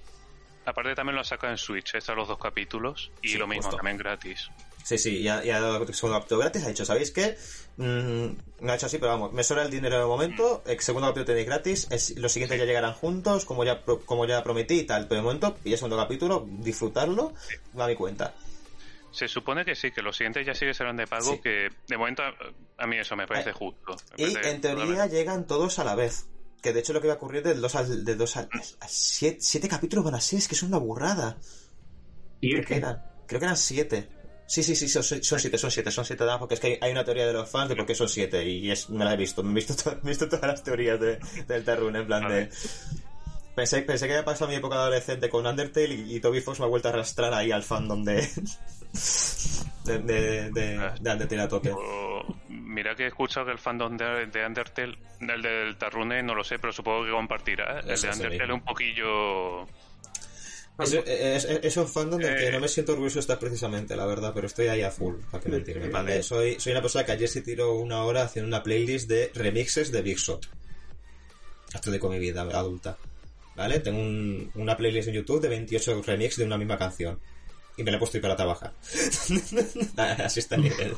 Aparte también lo saca en Switch, estos los dos capítulos, y Sí, lo mismo, justo. también gratis. Sí, sí, ya, ya ha dado el segundo capítulo gratis, ha dicho, ¿sabéis qué? Mm, me ha hecho así, pero vamos, me sobra el dinero de momento, el segundo capítulo tenéis gratis, es- los siguientes ya llegarán juntos, como ya pro- como ya prometí y tal, pero de momento, y el segundo capítulo, disfrutarlo, va a mi cuenta. Se supone que sí, que los siguientes ya sí que serán de pago, Sí. que de momento a, a mí eso me parece Eh, justo. Me Y parece en teoría llegan todos a la vez. Que de hecho lo que va a ocurrir del 2 al, del 2 al, 7, capítulos van a ser, es que es una burrada. Creo que eran, creo que eran 7. Sí, sí, sí, son 7, son 7, son 7, son 7 porque es que hay, hay, una teoría de los fans de por qué son 7 y es, me la he visto, me he visto, to, me he visto todas las teorías de, del Tarrun, en plan de... Pensé, pensé que había pasado mi época adolescente con Undertale y, y Toby Fox me ha vuelto a arrastrar ahí al fandom de, de, de, de, de Undertale a tope. Mira que he escuchado que el fandom de, de Undertale, el del Tarrune, no lo sé, pero supongo que compartirá. El de Undertale es un poquillo... Es, es, es, un fandom del que no me siento orgulloso estar precisamente, la verdad, pero estoy ahí a full, para que mentirme. Vale, soy, soy una persona que ayer se tiró una hora haciendo una playlist de remixes de Big Shot. Hasta de con mi vida adulta. ¿Vale? Tengo un, una playlist en YouTube de 28 remixes de una misma canción. Y me la he puesto para trabajar. Así está el nivel.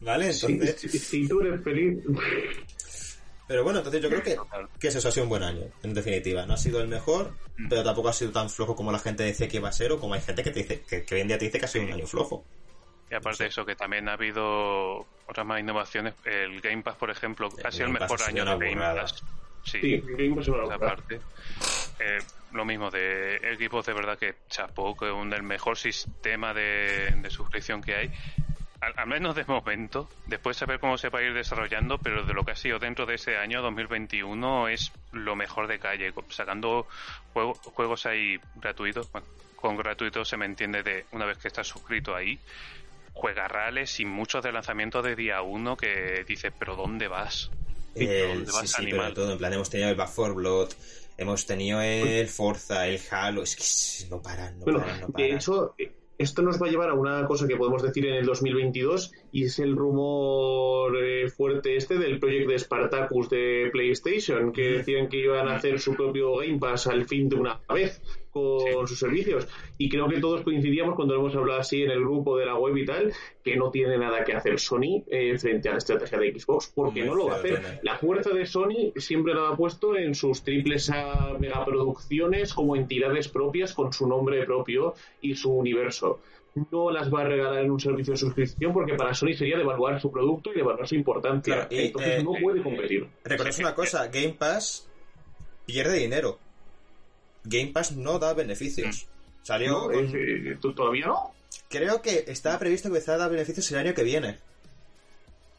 ¿Vale? Entonces. Si, si, si tú eres feliz. Pero bueno, entonces yo creo que, que eso ha sido un buen año, en definitiva. No ha sido el mejor, pero tampoco ha sido tan flojo como la gente dice que iba a ser, o como hay gente que te dice que, que hoy en día te dice que ha sido un año flojo. Y aparte de eso, que también ha habido otras más innovaciones. El Game Pass, por ejemplo, ha sido el mejor año de Game Pass. Sí, sí Game Pass aparte. Eh, lo mismo de equipos de verdad que chapó, que es un del mejor sistema de, de suscripción que hay al, al, menos de momento, después saber cómo se va a ir desarrollando, pero de lo que ha sido dentro de ese año 2021 es lo mejor de calle, sacando juego, juegos ahí gratuitos, bueno, con gratuito se me entiende de una vez que estás suscrito ahí, juega reales y muchos de lanzamientos de día uno que dices, pero ¿dónde vas? El, ¿Dónde vas, sí, sí, pero todo, en plan, hemos tenido el Back 4 Blood, hemos tenido el Forza, el Halo, es que no paran, no bueno, paran, no paran. De hecho, esto nos va a llevar a una cosa que podemos decir en el 2022 y es el rumor eh, fuerte este del proyecto de Spartacus de PlayStation que decían que iban a hacer su propio Game Pass al fin de una vez con sí. sus servicios y creo que todos coincidíamos cuando hemos hablado así en el grupo de la web y tal que no tiene nada que hacer Sony eh, frente a la estrategia de Xbox porque Muy no lo va a hacer la fuerza de Sony siempre la ha puesto en sus triples a megaproducciones como entidades propias con su nombre propio y su universo no las va a regalar en un servicio de suscripción porque para Sony sería devaluar su producto y devaluar su importancia. Claro, y, Entonces eh, no puede competir. Reconoce una cosa, Game Pass pierde dinero. Game Pass no da beneficios. Salió... No, eh, ¿Todavía no? Creo que estaba previsto que empezara a dar beneficios el año que viene.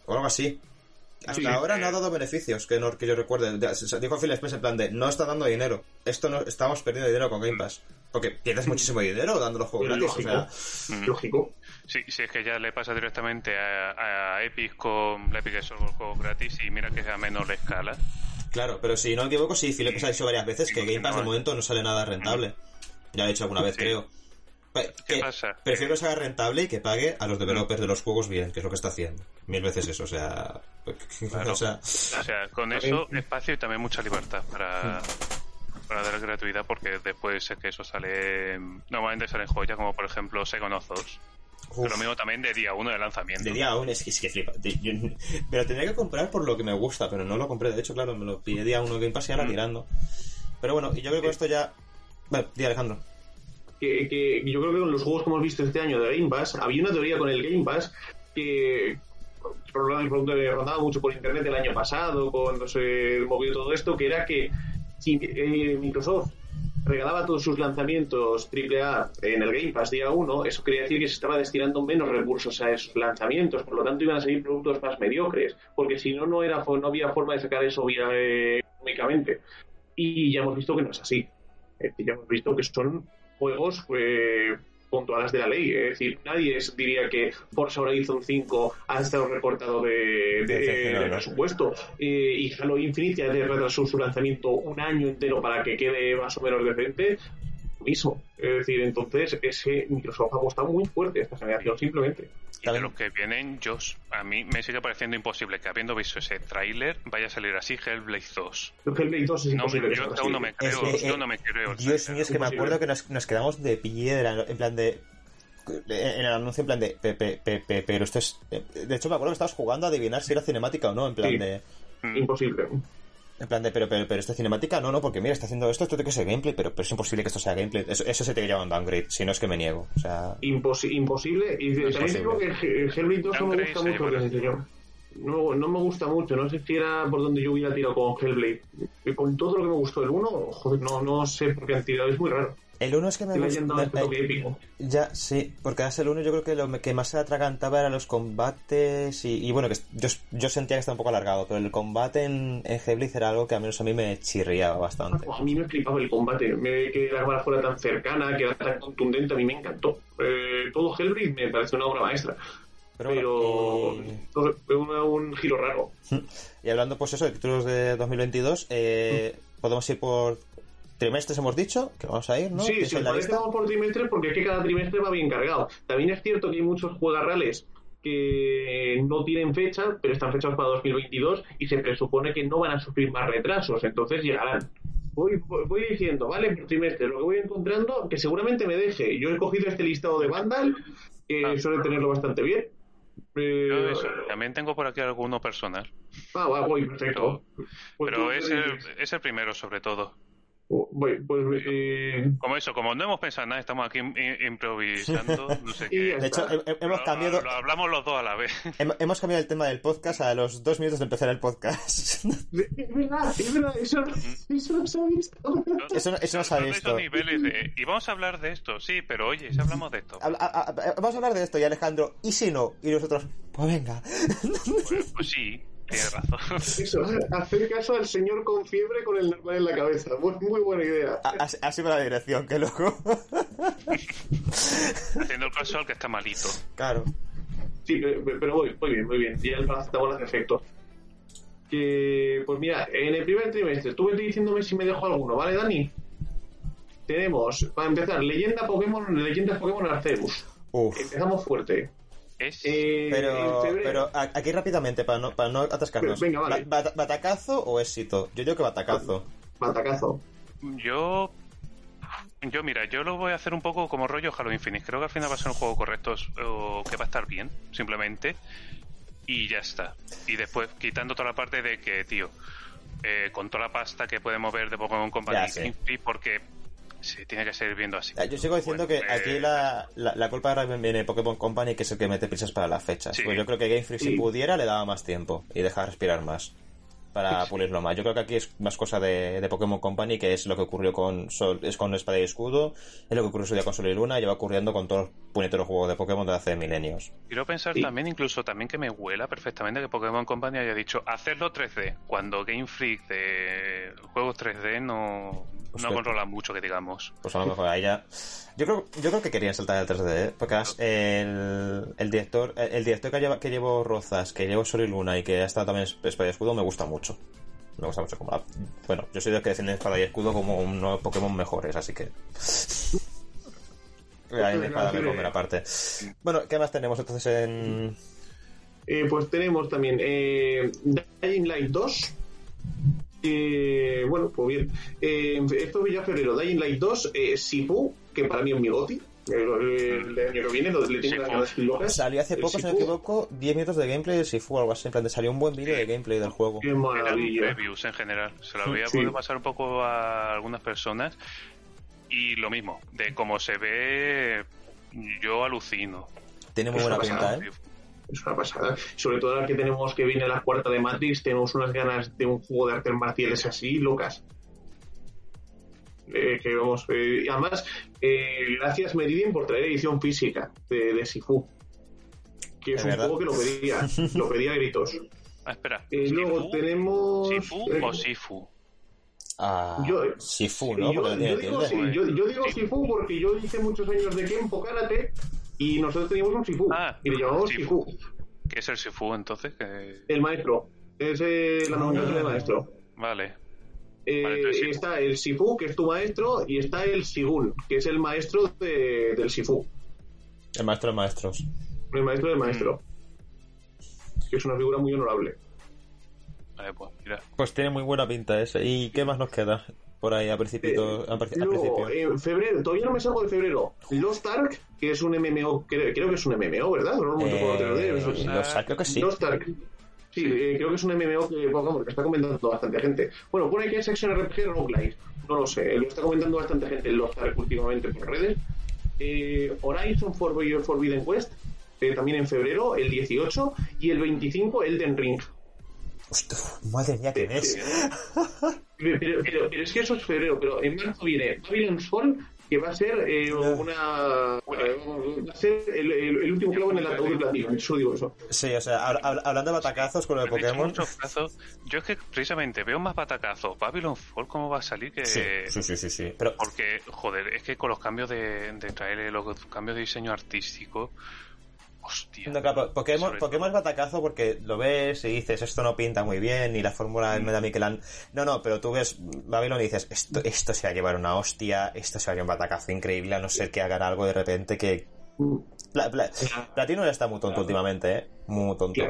O algo así. Hasta sí, ahora eh... no ha dado beneficios, que, no, que yo recuerde. Dijo Phil Spencer en plan de, no está dando dinero. Esto no, estamos perdiendo dinero con Game Pass. Porque pierdes muchísimo dinero dando los juegos gratis. Lógico. O sea, mm. lógico. Sí, sí, es que ya le pasa directamente a, a Epic con la Epic Store juegos gratis y mira que es a menor escala. Claro, pero si no me equivoco, sí, Philip ha dicho varias veces que Game Pass de momento no sale nada rentable. Ya lo he dicho alguna vez, Sí. creo. ¿Qué pasa? Prefiero que se haga rentable y que pague a los developers de los juegos bien, que es lo que está haciendo. Mil veces eso, o sea. Claro. o sea, O sea, con eso espacio y también mucha libertad para, para dar gratuidad porque después es que eso sale... Normalmente salen joyas como por ejemplo Second of uf, Lo mismo también de día uno de lanzamiento. de día aún es que, es que flipa. Yo- me lo tendría que comprar por lo que me gusta, pero no lo compré. De hecho, claro, me lo pillé día uno Game Pass y ahora Mm. tirando. Pero bueno, y yo creo que con esto ya. Bueno, di Alejandro. que, que yo creo que con los juegos que hemos visto este año de Game Pass, había una teoría con el Game Pass que rondaba mucho por internet el año pasado, cuando se movió todo esto, que era que si eh, Microsoft regalaba todos sus lanzamientos AAA en el Game Pass día 1, eso quería decir que se estaba destinando menos recursos a esos lanzamientos, por lo tanto iban a salir productos más mediocres, porque si no, no, era, no había forma de sacar eso eh, económicamente. Y ya hemos visto que no es así. Ya hemos visto que son juegos eh, las de la ley. Es decir, nadie diría que Forza Horizon 5 ha estado recortado de, de, De- de presupuesto. Eh, y Halo Infinite ya retrasó su lanzamiento un año entero para que quede más o menos decente. Lo mismo. Es decir, entonces ese Microsoft ha apostado muy fuerte esta generación, simplemente. Y de los que vienen, yo, a mí me sigue pareciendo imposible que habiendo visto ese tráiler vaya a salir así Hellblade 2. Creo que el Play 2 es No, imposible. yo aún no me creo, Es que, yo eh, no me creo. Dios mío, es que me acuerdo que nos, nos quedamos de piedra, en plan de. En el anuncio, en plan de. pe- pe- pe- pe- pero esto es. eh, De hecho, me acuerdo que estabas jugando a adivinar si era cinemática o no, en plan Sí. de. Mm. Imposible. En plan de, pero, pero, pero esto es cinemática, no, no, porque mira, está haciendo esto, esto tiene que ser gameplay, pero, pero es imposible que esto sea gameplay. Eso, eso se te llama un downgrade, si no es que me niego. O sea. Imposi- imposible. Y No también digo que el Hellblade 2 no me gusta mucho lo que bueno. se enseñó. No, no me gusta mucho. No sé si era por donde yo hubiera tirado con Hellblade. con todo lo que me gustó del 1, joder, no, no sé por qué han tirado, es muy raro. El 1 es que me me- épico. Ya, sí, porque además el 1 yo creo que lo que más se atragantaba eran los combates y, y bueno, que yo, yo sentía que estaba un poco alargado, pero el combate en, en Hellblade era algo que al menos a mí me chirriaba bastante. A mí me flipaba el combate, me, que la cámara fuera tan cercana, que era tan contundente, a mí me encantó. Eh, todo Hellblade me parece una obra maestra, Pero, pero un giro raro. Y hablando, pues eso, de títulos de 2022, eh, podemos ir por trimestres, hemos dicho, que vamos a ir, ¿no? Sí, ¿Tienes si os parece vamos por trimestre porque es que cada trimestre va bien cargado. También es cierto que hay muchos juegarrales que no tienen fecha, pero están fechados para 2022 y se presupone que no van a sufrir más retrasos, entonces llegarán. Voy, voy- voy diciendo, vale, por trimestre, lo que voy encontrando, que seguramente me deje. Yo he cogido este listado de Vandal, que Ah. suele tenerlo bastante bien. Eh, Yo eso, también tengo por aquí alguno personal. ah, va, voy, perfecto. Pues Pero tú, es eh, el, es el primero, sobre todo. Pues, eh, Como eso, como no hemos pensado nada, estamos aquí im- improvisando, no sé qué. De hecho, he- he- hemos Lo- cambiado, Lo, hablamos los dos a la vez. hem- hemos cambiado el tema del podcast a los dos minutos de empezar el podcast. es verdad, es verdad, eso, eso no se ha visto. Eso no- eso no se ha visto. esos niveles de... Y vamos a hablar de esto, sí, pero oye, si hablamos de esto. Habla- a- a- vamos a hablar de esto y Alejandro, ¿y si no? Y nosotros, pues venga. Pues, pues sí, tienes razón. Eso, hacer caso al señor con fiebre con el normal en la cabeza. Muy, muy buena idea. A- Así, así va la dirección, que loco. Haciendo el caso al que está malito. claro. Sí, pero, pero muy, muy bien, muy bien. Ya el paracetamol hace efecto. Que, pues mira, en el primer trimestre, tú vete diciéndome si me dejo alguno, ¿vale, Dani? Tenemos, para empezar, Leyenda Pokémon, Leyendas Pokémon Arceus. Uf. Empezamos fuerte. Es... Eh, Pero, a- aquí rápidamente, para no, para no atascarnos. Venga, vale. ¿Batacazo o éxito? Yo digo que batacazo. Batacazo. Yo... Yo, mira, yo lo voy a hacer un poco como rollo Halo Infinite. Creo que al final va a ser un juego correcto o que va a estar bien, simplemente. Y ya está. Y después, quitando toda la parte de que, tío, eh, con toda la pasta que podemos ver de Pokémon Company porque se tiene que seguir viendo así. Eh, Yo sigo diciendo Bueno, que eh, aquí la, la, la culpa ahora viene de Pokémon Company, que es el que mete prisas para las fechas. Sí. Pues yo creo que Game Freak, si Sí. pudiera, le daba más tiempo y dejar respirar más para pulirlo más. Yo creo que aquí es más cosa de, de Pokémon Company, que es lo que ocurrió con Sol, es con Espada y Escudo, es lo que ocurrió su día con Sol y Luna, y lleva ocurriendo con todos los puñeteros juegos de Pokémon de hace milenios. Quiero pensar Sí. también, incluso también que me huela perfectamente que Pokémon Company haya dicho hacerlo 3D, cuando Game Freak de juegos 3D no, Pues no que- controla mucho, que digamos. Pues a lo mejor a ella. Yo creo, yo creo que querían saltar el 3D, ¿eh? porque además el, el director, el, director que, lleva, que llevó Rozas, que llevó Sol y Luna y que ha estado también Espada y Escudo, me gusta mucho. Me gusta mucho como la- Bueno, yo soy de los que defiende Espada y Escudo como unos Pokémon mejores, así que. Ahí mi espada me comer aparte. Bueno, ¿qué más tenemos entonces en. Eh, pues tenemos también eh, Dying Light 2. Eh, bueno, pues bien. Eh, esto ya febrero. Dying Light 2, eh, Sifu, que para mí es mi goti. El, el, el año que viene, lo- le tengo las Sifu. ganas locas. Salió hace poco, si no me equivoco, 10 minutos de gameplay de Sifu o algo así. En plan, te salió un buen vídeo de gameplay del juego. Qué Eran maravilla. reviews en general. Se lo había Sí. podido pasar un poco a algunas personas. Y lo mismo, de cómo se ve, yo alucino. Tiene muy buena pinta, ¿eh? Es una pasada. Sobre todo ahora que tenemos que viene la cuarta de Matrix, tenemos unas ganas de un juego de artes marciales así, locas. Eh, que vamos, eh, y además, eh, gracias Meridian por traer edición física de, de Sifu. Que es Es un verdad. juego que lo pedía, lo pedía a gritos. Ah, espera. Eh, luego tenemos. ¿Sifu eh, o Sifu? Ah, Yo- Sifu, ¿no? yo, digo, tilde. sí, yo, yo digo Sí. Sifu porque yo hice muchos años de Kenpo Karate y nosotros teníamos un Sifu Ah, y le llamamos Sifu. Sifu. ¿Qué es el Sifu entonces? El maestro. Es eh, la nomenclatura de maestro. Vale. Eh, Vale, entonces Sifu. está el Sifu, que es tu maestro, y está el Sigun, que es el maestro de- del Sifu. El maestro de maestros. El maestro del maestro. Que es una figura muy honorable. Vale, pues mira. Pues tiene muy buena pinta ese. ¿Y qué más nos queda por ahí a principio? Eh, a par- a Luego, principio? en febrero, todavía no me salgo de febrero. Lost Ark, que es un MMO, creo, creo que es un MMO, ¿verdad? No, no, Eh, creo que sí. Lost Ark. Sí, eh, creo que es un MMO que, vamos, que está comentando bastante gente. Bueno, pone que es Action RPG Roguelite. No lo sé, lo está comentando bastante gente en Ark últimamente por redes. Eh, Horizon Forbidden Forbidden Quest, eh, también en febrero, el 18, y el 25 Elden Ring. Hostia, madre mía, ¿quién es? Pero, pero, pero- pero es que eso es febrero, pero en marzo viene Babylon's Fall, que va a ser eh, una. eh, va a ser el, el- el último clavo en el ataúd platino, solo digo eso. Sí, o sea, hab- hab- hablando de batacazos con hecho Pokémon. Yo es que precisamente veo más batacazos. Babylon Fall, ¿cómo va a salir? Que... Sí, sí, sí, sí, sí. Pero Porque, joder, es que con los cambios de, de traer los cambios de diseño artístico. Hostia. No, claro, Pokémon, Pokémon es batacazo porque lo ves y dices, esto no pinta muy bien, y la fórmula del Meda Michelin. No, no, pero tú ves Babylon y dices, esto, esto se va a llevar una hostia, esto se va a llevar un batacazo increíble, a no ser que hagan algo de repente que. Pla- pla- Platino ya está muy tonto últimamente, ¿eh? Muy tonto.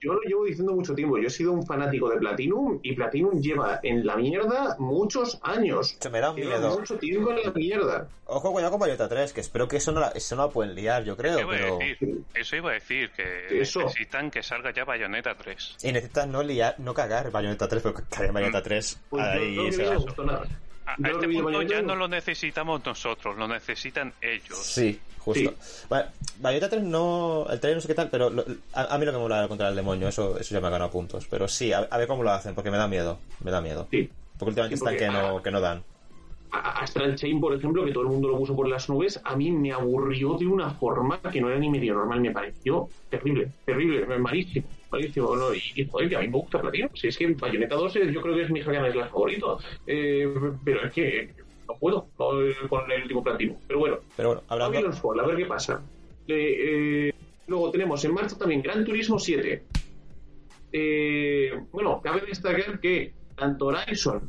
Yo lo llevo diciendo mucho tiempo. Yo he sido un fanático de Platinum y Platinum lleva en la mierda muchos años. Se me da Lleva miedo. mucho tiempo en la mierda. Ojo, cuidado con Bayonetta 3, que espero que eso no, la, eso no la pueden liar, yo creo, ¿Qué iba a pero. decir? Eso iba a decir, que Eso. necesitan que salga ya Bayonetta 3. Y necesitas no liar, no cagar Bayonetta 3, porque cagar Bayonetta 3. Pues yo ahí se vi no va. A, Yo este punto Bayonetta ya no- no lo necesitamos nosotros, lo necesitan ellos. Sí, justo. Vale, Bayonetta 3 no. El trailer no sé qué tal, pero lo- a, a mí lo que me mola contra el demonio, eso, eso ya me ha ganado puntos. Pero sí, a, a ver cómo lo hacen, porque me da miedo. Me da miedo. Sí. Porque últimamente Sí, porque- están que no, que no dan. A- Astral Chain, por ejemplo, que todo el mundo lo puso por las nubes, a mí me aburrió de una forma que no era ni medio normal, me pareció terrible, terrible, malísimo, malísimo, ¿no? Y, y, joder, que a mí me gusta Platino, si es que Bayonetta 2 es- yo creo que es mi slash favorito, eh, pero es que no puedo no, con el último Platino, pero bueno, Pero bueno, hablando. Babylon's Fall, a ver qué pasa. Eh, eh, luego tenemos en marzo también Gran Turismo 7. Eh, bueno, cabe destacar que tanto Horizon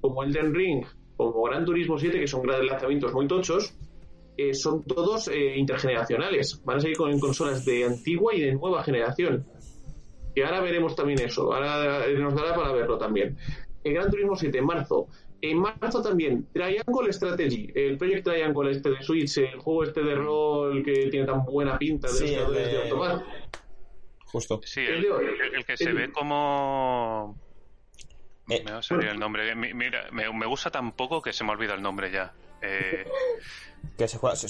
como Elden Ring como Gran Turismo 7, que son grandes lanzamientos muy tochos, eh, son todos eh, intergeneracionales. Van a seguir con consolas de antigua y de nueva generación. Y ahora veremos también eso. Ahora eh, nos dará para verlo también. El Gran Turismo 7 en marzo. En marzo también, Triangle Strategy, el Project Triangle este de Switch, el juego este de rol que tiene tan buena pinta de Sí, los creadores de- de Automat. Justo. Sí, el, El- el- el que se el- ve como... Eh, me va a salir el nombre. Mi- Mira, me, me gusta tan poco que se me olvida el nombre ya. Eh, Que se juega. se-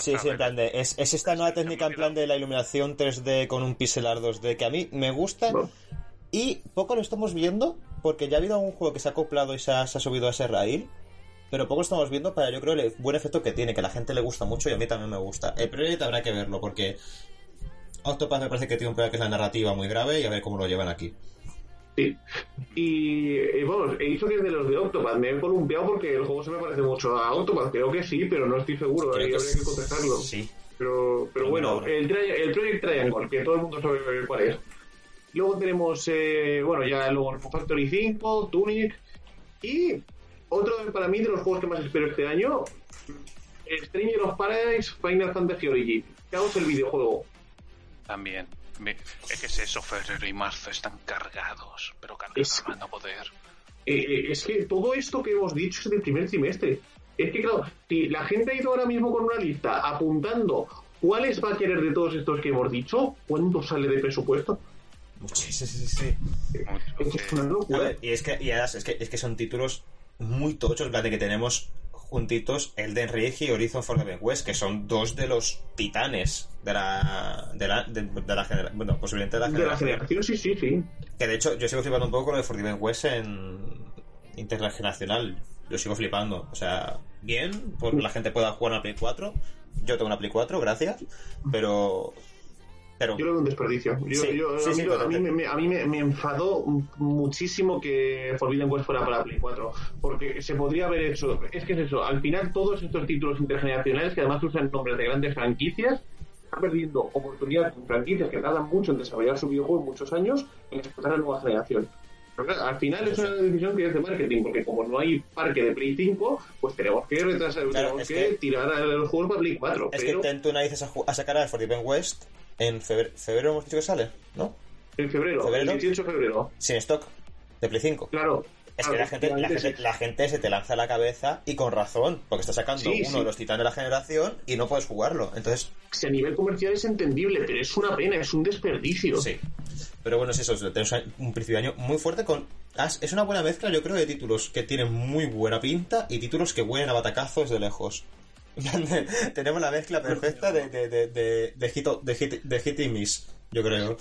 Sí, sí, en Traveler. plan de. Es, es esta nueva técnica en plan de la iluminación 3D con un pixelar 2D que a mí me gusta. Y poco lo estamos viendo, porque ya ha habido un juego que se ha acoplado y se ha, se ha subido a ese rail. Pero poco lo estamos viendo para yo creo el buen efecto que tiene, que a la gente le gusta mucho y a mí también me gusta. El Project habrá que verlo, porque Octopath me parece que tiene un problema que es la narrativa muy grave y a ver cómo lo llevan aquí. Sí. Y eh, vamos, he dicho que es de los de Octopath. Me he columpiado porque el juego se me parece mucho a Octopath. Creo que sí, pero no estoy seguro. Creo ahí que habría que contestarlo. Sí. Pero, pero No, bueno, no, no. El, el Project Triangle, que todo el mundo sabe cuál es. Luego tenemos, eh, bueno, ya luego Factory 5, Tunic. Y otro para mí de los juegos que más espero este año, Stranger of Paradise Final Fantasy Origin. Caos el videojuego. También. Me- es que es eso, febrero y marzo están cargados, pero Es- cargados a poder. Eh, eh, es que todo esto que hemos dicho es del primer trimestre. Es que, claro, si la gente ha ido ahora mismo con una lista apuntando cuáles va a querer de todos estos que hemos dicho, ¿cuánto sale de presupuesto? Sí, sí, sí, sí. Mucho, Es que es una locura. ver, y es que, y además, es que, es que son títulos muy tochos, de que tenemos juntitos Elden Ring y Horizon Forbidden West, que son dos de los titanes de la, de la, de, de la generación, bueno, posiblemente de la De la generación. generación, sí, sí, sí. Que de hecho, yo sigo flipando un poco con lo de Forbidden West en intergeneracional. Yo sigo flipando. O sea, bien, porque la gente pueda jugar una Play 4. Yo tengo una Play 4, gracias. Pero. Pero. Yo lo veo un desperdicio. Yo, Sí, yo- sí, a mí, sí, lo- a mí totalmente. me, a mí me, me enfadó muchísimo que Forbidden West fuera para Play 4. Porque se podría haber hecho. Es que es eso. Al final, todos estos títulos intergeneracionales que además usan nombres de grandes franquicias están perdiendo oportunidades con franquicias que tardan mucho en desarrollar su videojuego muchos años en explotar a la nueva generación. Pero al final es una decisión que es de marketing, porque como no hay parque de Play 5, pues tenemos que retrasar, Claro, tenemos que, que- tirar a los juegos para Play 4. Es pero que tú narices a, a sacar al Forbidden West en febrero, febrero hemos dicho que sale, ¿no? en febrero, ¿Febrero? el 18 de febrero. Sin stock de Play 5. Claro. Es que la gente, la, gente, la gente se te lanza a la cabeza y con razón, porque está sacando Sí, uno sí. de los titanes de la generación y no puedes jugarlo. Entonces, Si a nivel comercial es entendible, pero es una pena, es un desperdicio. sí. Pero bueno, es eso, tenemos un principio de año muy fuerte con... Es una buena mezcla, yo creo, de títulos que tienen muy buena pinta y títulos que huelen a batacazos de lejos. Tenemos la mezcla perfecta de, de, de, de, de hit, de, hit, de hit y miss, yo creo.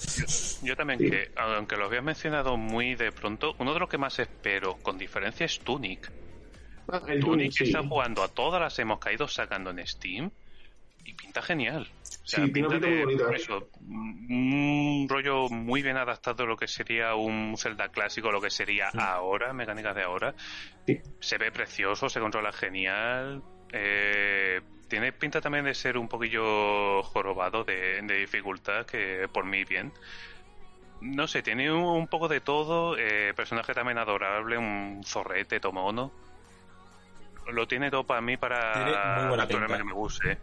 Yo también, que aunque lo habías mencionado muy de pronto, uno de los que más espero, con diferencia, es Tunic. Ah, Tunic Tunic, sí. está jugando a todas las hemos caído sacando en Steam y pinta genial. O sea, Sí, pinta muy bonita. eso, un rollo muy bien adaptado a lo que sería un Zelda clásico, lo que sería ahora, mecánicas de ahora. Sí. Se ve precioso, se controla genial. eh, tiene pinta también de ser un poquillo jorobado de, de dificultad, que por mí bien. No sé, tiene un, un poco de todo. eh, personaje también adorable, un zorrete, tomono. Lo tiene todo para mí para Tiene muy buena capturarme pinta. que me guste.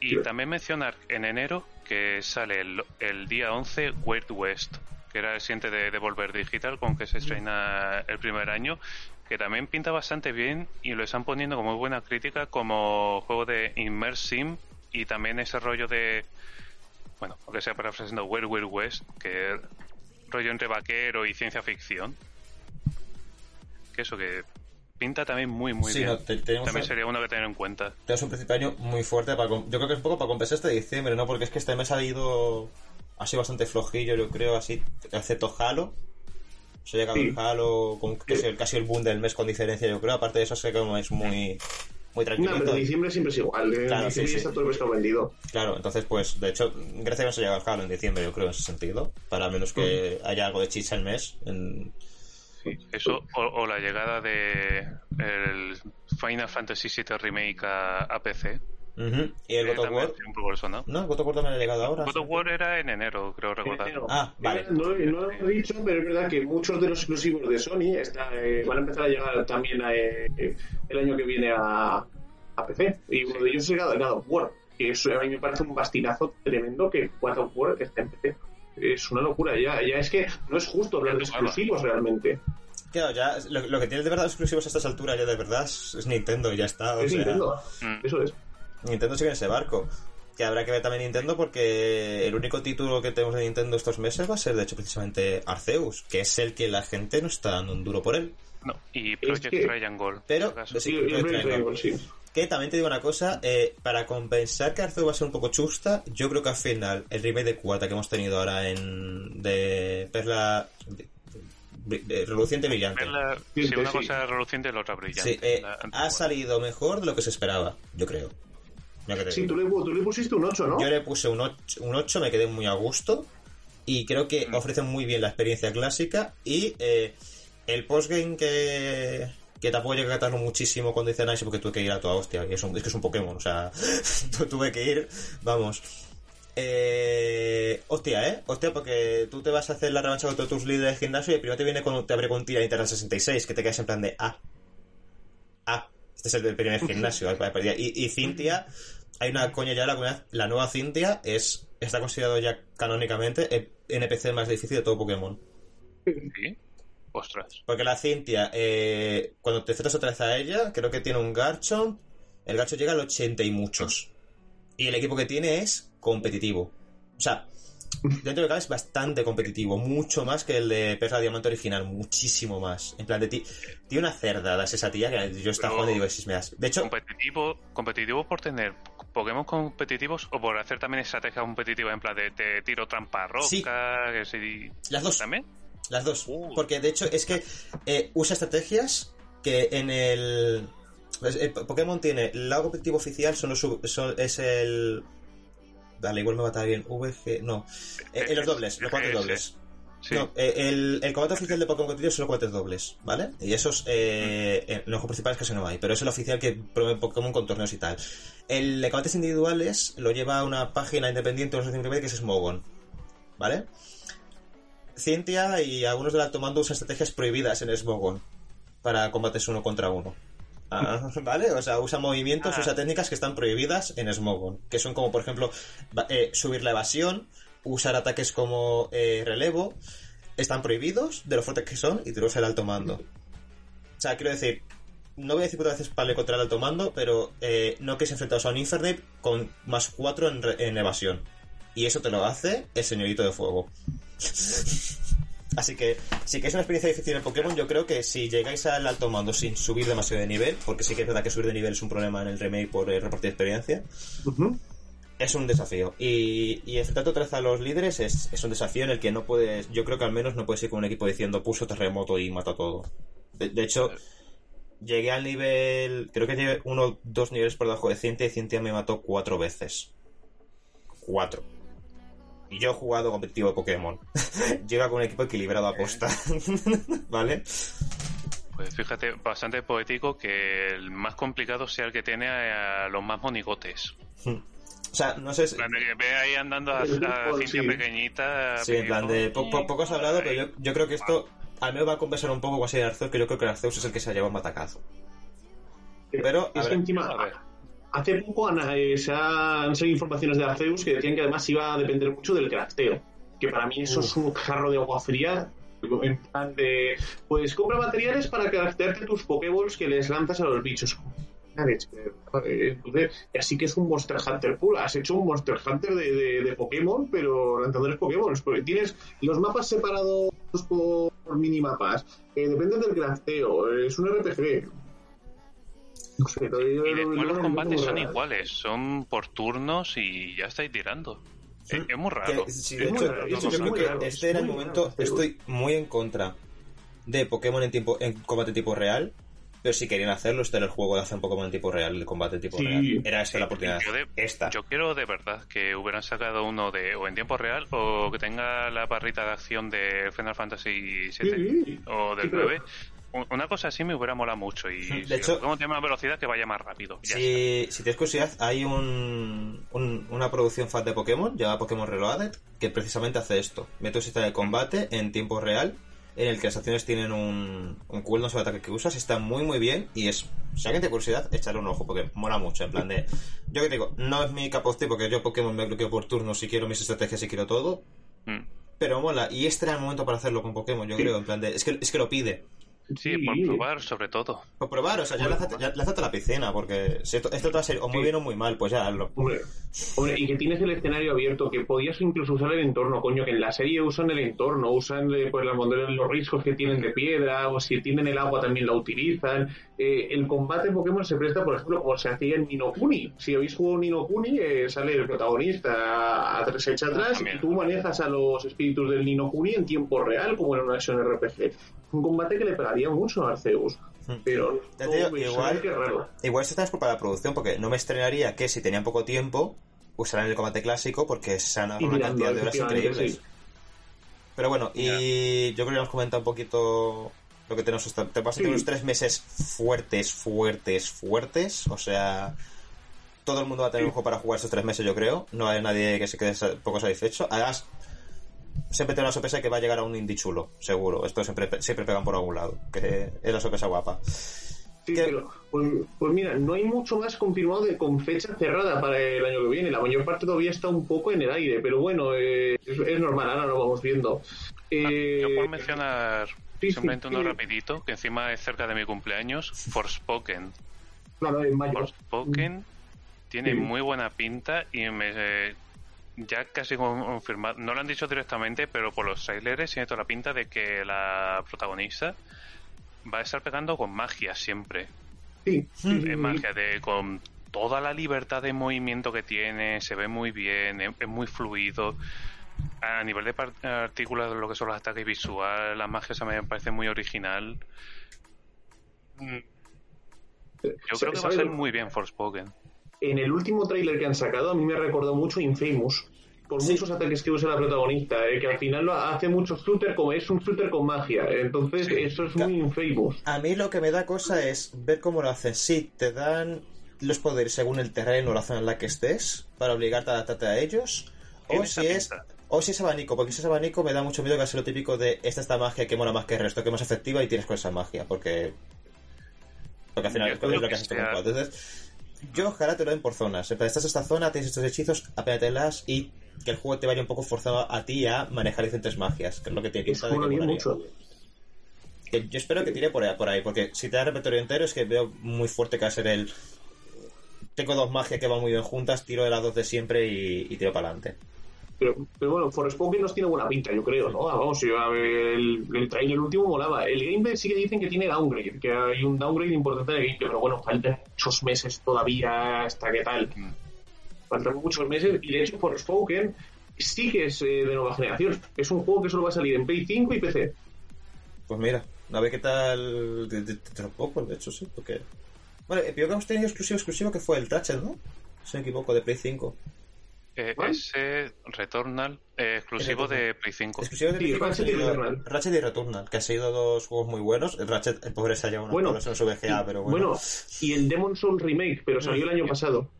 Y Sí. también mencionar en enero que sale el, el día 11 Weird West, que era el siguiente de Devolver Digital, con que se estrena el primer año, que también pinta bastante bien y lo están poniendo como muy buena crítica como juego de Immersim y también ese rollo de, bueno, aunque sea parafraseando Weird Weird West, que es rollo entre vaquero y ciencia ficción. Que eso, que pinta también muy, muy Sí, bien. no, te- también un- sería uno que tener en cuenta. Tenemos un principio de año muy fuerte. Para, com- yo creo que es un poco para compensar este diciembre, ¿no? Porque es que este mes ha ido. Ha sido bastante flojillo, yo creo, así. Excepto Halo. Se ha llegado Sí. el Halo, con el- casi el boom del mes con diferencia, yo creo. Aparte de eso, sé que como es muy. Muy No, tranquilito. pero diciembre siempre es igual. En Claro, diciembre sí, sí. está todo el pescado vendido. Claro, entonces, pues, de hecho, gracias a Dios ha llegado el Halo en diciembre, yo creo, en ese sentido. Para menos que haya algo de chicha el mes. En... Eso, o, o la llegada de el Final Fantasy VII Remake a, a PC. Ujú. Y el God of War. eso, ¿no? No, el God of War también ha llegado ahora. God of War era en enero, creo recordar. Ah, vale. No, no lo he dicho, pero es verdad que muchos de los exclusivos de Sony está, eh, van a empezar a llegar también a, eh, el año que viene a, a PC. Y uno de ellos es God God of War, que eso a mí me parece un bastinazo tremendo que God of War esté en PC. Es una locura, ya, ya es que no es justo hablar de exclusivos realmente. Claro, ya, lo, lo que tiene de verdad exclusivos a estas alturas ya de verdad es, es Nintendo y ya está. O es sea, Nintendo, Mm. eso es. Nintendo sigue en ese barco. Que habrá que ver también Nintendo porque el único título que tenemos de Nintendo estos meses va a ser, de hecho, precisamente Arceus, que es el que la gente no está dando un duro por él. No, y Project que- Triangle. Pero. Sí, Project Project Triangle. Triangle, sí. Que también te digo una cosa, eh, para compensar que Arceus va a ser un poco chusta, yo creo que al final el remake de cuarta que hemos tenido ahora en de Perla de- de- de Reluciente Brillante. Verla- Sí, sí, una sí. cosa reluciente y la otra brillante. Sí, eh, La ha salido mejor de lo que se esperaba, yo creo. Sí, tú le, tú le pusiste un 8, ¿no? Yo le puse un 8, un 8, me quedé muy a gusto. Y creo que ofrece muy bien la experiencia clásica. Y eh, el postgame que, que tampoco llegué a catarlo muchísimo cuando hice análisis porque tuve que ir a toda hostia. Y es, un- es que es un Pokémon, o sea, tu- tuve que ir, vamos. Eh, hostia, ¿eh? Hostia, porque tú te vas a hacer la revancha contra tus líderes de gimnasio y primero te viene con, te abre con tira Internet 66, que te quedas en plan de ah. Ah, este es el primer gimnasio. y, y Cintia, hay una coña ya, la, comunidad- la nueva Cintia es está considerado ya canónicamente el NPC más difícil de todo Pokémon. Sí. Ostras. Porque la Cintia, eh, cuando te enfrentas otra vez a ella, creo que tiene un Garchomp. El Garchomp llega al 80 y muchos. Y el equipo que tiene es competitivo. O sea, dentro de cabe es bastante competitivo. Mucho más que el de Perla Diamante original. Muchísimo más. En plan de ti. Tiene una cerda esa tía que yo estaba jugando y digo, si me das. De hecho, Competitivo, competitivo por tener Pokémon competitivos o por hacer también estrategia competitiva en plan de, de tiro trampa roca, Sí. que sí. las dos. ¿También? Las dos. Uh. Porque de hecho es que eh, usa estrategias que en el. pues, el Pokémon tiene el lado competitivo oficial, son los son- es el. Vale, igual me va a estar bien. VG. No. Eh, eh, los dobles, los cuates GS. dobles. Sí. No, eh, el, el combate oficial de Pokémon competitivo son los cuates dobles, ¿vale? Y esos, eh, en los principales casi no hay, pero es el oficial que promueve Pokémon con torneos y tal. El de combates individuales lo lleva a una página independiente de los Remake que es Smogon, ¿vale? Cintia y algunos del alto mando usan estrategias prohibidas en Smogon para combates uno contra uno. Ah, ¿Vale? O sea, usa movimientos, Ah. usa técnicas que están prohibidas en Smogon. Que son como, por ejemplo, eh, subir la evasión, usar ataques como eh, relevo. Están prohibidos de lo fuertes que son y tenemos el alto mando. O sea, quiero decir, no voy a decir cuántas veces pale contra el alto mando, pero eh, no que se enfrentados a un Infernape con más 4 en, re- en evasión. Y eso te lo hace el señorito de fuego. Así que, si que es una experiencia difícil en Pokémon, yo creo que si llegáis al alto mando sin subir demasiado de nivel, porque sí que es verdad que subir de nivel es un problema en el remake por eh, repartir experiencia, es un desafío. Y, y enfrentar otra vez a los líderes es, es un desafío en el que no puedes, yo creo que al menos no puedes ir con un equipo diciendo pulso terremoto y mata todo. De, de hecho, llegué al nivel, creo que llegué uno o dos niveles por debajo de Cintia y Cintia me mató cuatro veces. Cuatro. Y yo he jugado competitivo de Pokémon. yo iba con un equipo equilibrado a posta. ¿Vale? Pues fíjate, bastante poético que el más complicado sea el que tiene a los más monigotes. O sea, no sé si... En plan de que ve ahí andando a, a Sí. Cintia pequeñita. Sí, en plan de... po- po- poco has hablado, pero yo, yo creo que esto al menos va a compensar un poco con de Arceus, que yo creo que Arceus es el que se ha llevado un matacazo. Pero, a es que ver, encima, a ver. Hace poco eh, se han salido informaciones de Arceus que decían que además iba a depender mucho del crafteo. Que para mí eso es un jarro de agua fría. En plan de, pues compra materiales para craftearte tus Pokéballs que les lanzas a los bichos. Eh, Entonces, así que es un Monster Hunter puro. Has hecho un Monster Hunter de, de, de Pokémon, pero lanzadores Pokémon. Porque tienes los mapas separados por, por minimapas. Eh, depende del crafteo. Es un RPG. Yo- Y después los lo combates son iguales, son por turnos y ya estáis tirando. Es, es muy que- raro. sí, Es de muy hecho, raro, de hecho, es yo creo que raro, este era el momento... raro, Estoy muy en contra de Pokémon en tiempo en combate tipo real, pero si querían hacerlo, este era el juego de hacer un Pokémon en tipo real, el combate tipo Sí. real. Era esta la oportunidad. Yo, de- Esta. yo quiero de verdad que hubieran sacado uno de o en tiempo real o que tenga la barrita de acción de Final Fantasy VII Sí. o del Sí, pero- 9. Un- Una cosa así me hubiera molado mucho y De si hecho- como tiene más velocidad que vaya más rápido. Si, si tienes curiosidad, hay un, un- una producción fan de Pokémon, llamada Pokémon Reloaded, que precisamente hace esto. Mete un sistema de combate en tiempo real, en el que las acciones tienen un, un cooldown sobre el ataque que usas, está muy muy bien, y es, si alguien tiene curiosidad, echarle un ojo, porque mola mucho, en plan de... Yo que te digo, no es mi tea, porque yo Pokémon me bloqueo por turnos si quiero mis estrategias y quiero todo, Mm. pero mola, y este era el momento para hacerlo con Pokémon, yo creo, en plan de... Es que, es que lo pide. Sí, por probar sobre todo. Por probar, o sea, ya lázate, ya lázate a la piscina, porque si esto, esto te va a ser o muy Sí. bien o muy mal, pues ya hazlo. Hombre, hombre, y que tienes el escenario abierto, que podías incluso usar el entorno, coño, que en la serie usan el entorno, usan eh, pues, la modelo- los riscos que tienen de piedra, o si tienen el agua también la utilizan. Eh, el combate en Pokémon se presta, por ejemplo, como se hacía en Ninokuni. Si habéis jugado Ninokuni, eh, sale el protagonista a tres echa atrás También. y tú manejas a los espíritus del Ninokuni en tiempo real, como en una acción RPG. Un combate que le pegaría mucho a Arceus. Pero Ya no digo, igual- raro. Igual esto es por para la producción, porque no me estrenaría que si tenían poco tiempo usaran el combate clásico porque se han dado una cantidad de horas increíbles. sí. Pero bueno, y yo creo que hemos comentado un poquito lo que tenemos hasta. Te vas a tener unos tres meses fuertes, fuertes, fuertes. O sea, todo el mundo va a tener un juego para jugar esos tres meses, yo creo. No hay nadie que se quede poco satisfecho. Además, siempre tengo la sorpresa de que va a llegar a un indie chulo, seguro. Esto siempre, siempre pegan por algún lado, que es la sorpresa guapa. Sí, pero pues, pues mira, no hay mucho más confirmado de, con fecha cerrada para el año que viene. La mayor parte todavía está un poco en el aire, pero bueno, eh, es, es normal, ahora lo vamos viendo. Eh, Yo puedo mencionar sí, simplemente sí, uno sí. rapidito, que encima es cerca de mi cumpleaños, Forspoken. claro, en mayo. Forspoken tiene Sí. muy buena pinta y me eh, ya casi confirmado, no lo han dicho directamente, pero por los trailers tiene toda la pinta de que la protagonista va a estar pegando con magia siempre. Sí, sí, magia de con toda la libertad de movimiento que tiene, se ve muy bien, es, es muy fluido. A nivel de par- artículos de lo que son los ataques visuales, la magia se me parece muy original. Mm, Yo creo que va a ser muy bien Forspoken. En el último tráiler que han sacado, a mí me ha recordado mucho Infamous. Por Sí. muchos ataques que usa la protagonista, eh, que al final lo hace mucho shooter, como es un shooter con magia. Entonces, Sí. eso es muy Infamous. A mí lo que me da cosa es ver cómo lo hacen. Sí, te dan los poderes según el terreno o la zona en la que estés para obligarte a adaptarte a ellos. O si es pinta. o si es abanico, porque si es abanico me da mucho miedo que sea lo típico de esta esta magia que mola más que el resto, que es más efectiva y tienes con esa magia, porque porque al final es lo que que haces tú sea- con. Entonces, yo ojalá te lo den por zonas. Estás esta zona, tienes estos hechizos, apénatelas y que el juego te vaya un poco forzado a ti a manejar diferentes magias, que es lo que tiene pinta de que mucho. Que yo espero que tire por ahí, por ahí, porque si te da repertorio entero es que veo muy fuerte que va a ser el... Tengo dos magias que van muy bien juntas, tiro de las dos de siempre y, y tiro para adelante. Pero, pero bueno, Forspoken nos tiene buena pinta, yo creo, ¿no? Ah, Vamos, yo, a ver, el, el trailer último molaba. El gameplay sí que dicen que tiene downgrade, que hay un downgrade importante de gameplay, pero bueno, faltan muchos meses todavía hasta qué tal. Mm. Faltan muchos meses y de hecho Forspoken sí que es eh, de nueva generación. Es un juego que solo va a salir en Play 5 y PC. Pues mira, a ver qué tal. De, de, hecho, sí, porque. Bueno, el peor que hemos tenido exclusivo, exclusivo que fue el Ratchet, ¿no? Si no me equivoco, de Play 5. Eh, ¿Cuál? ese Returnal eh, exclusivo de Play 5. Exclusivo de Play 5 han Ratchet y Returnal. Ratchet y Returnal, que han sido dos juegos muy buenos. El Ratchet, el pobre se ha llevado Bueno, en su VGA, pero bueno, Bueno, y el Demon Soul Remake, pero salió el año pasado.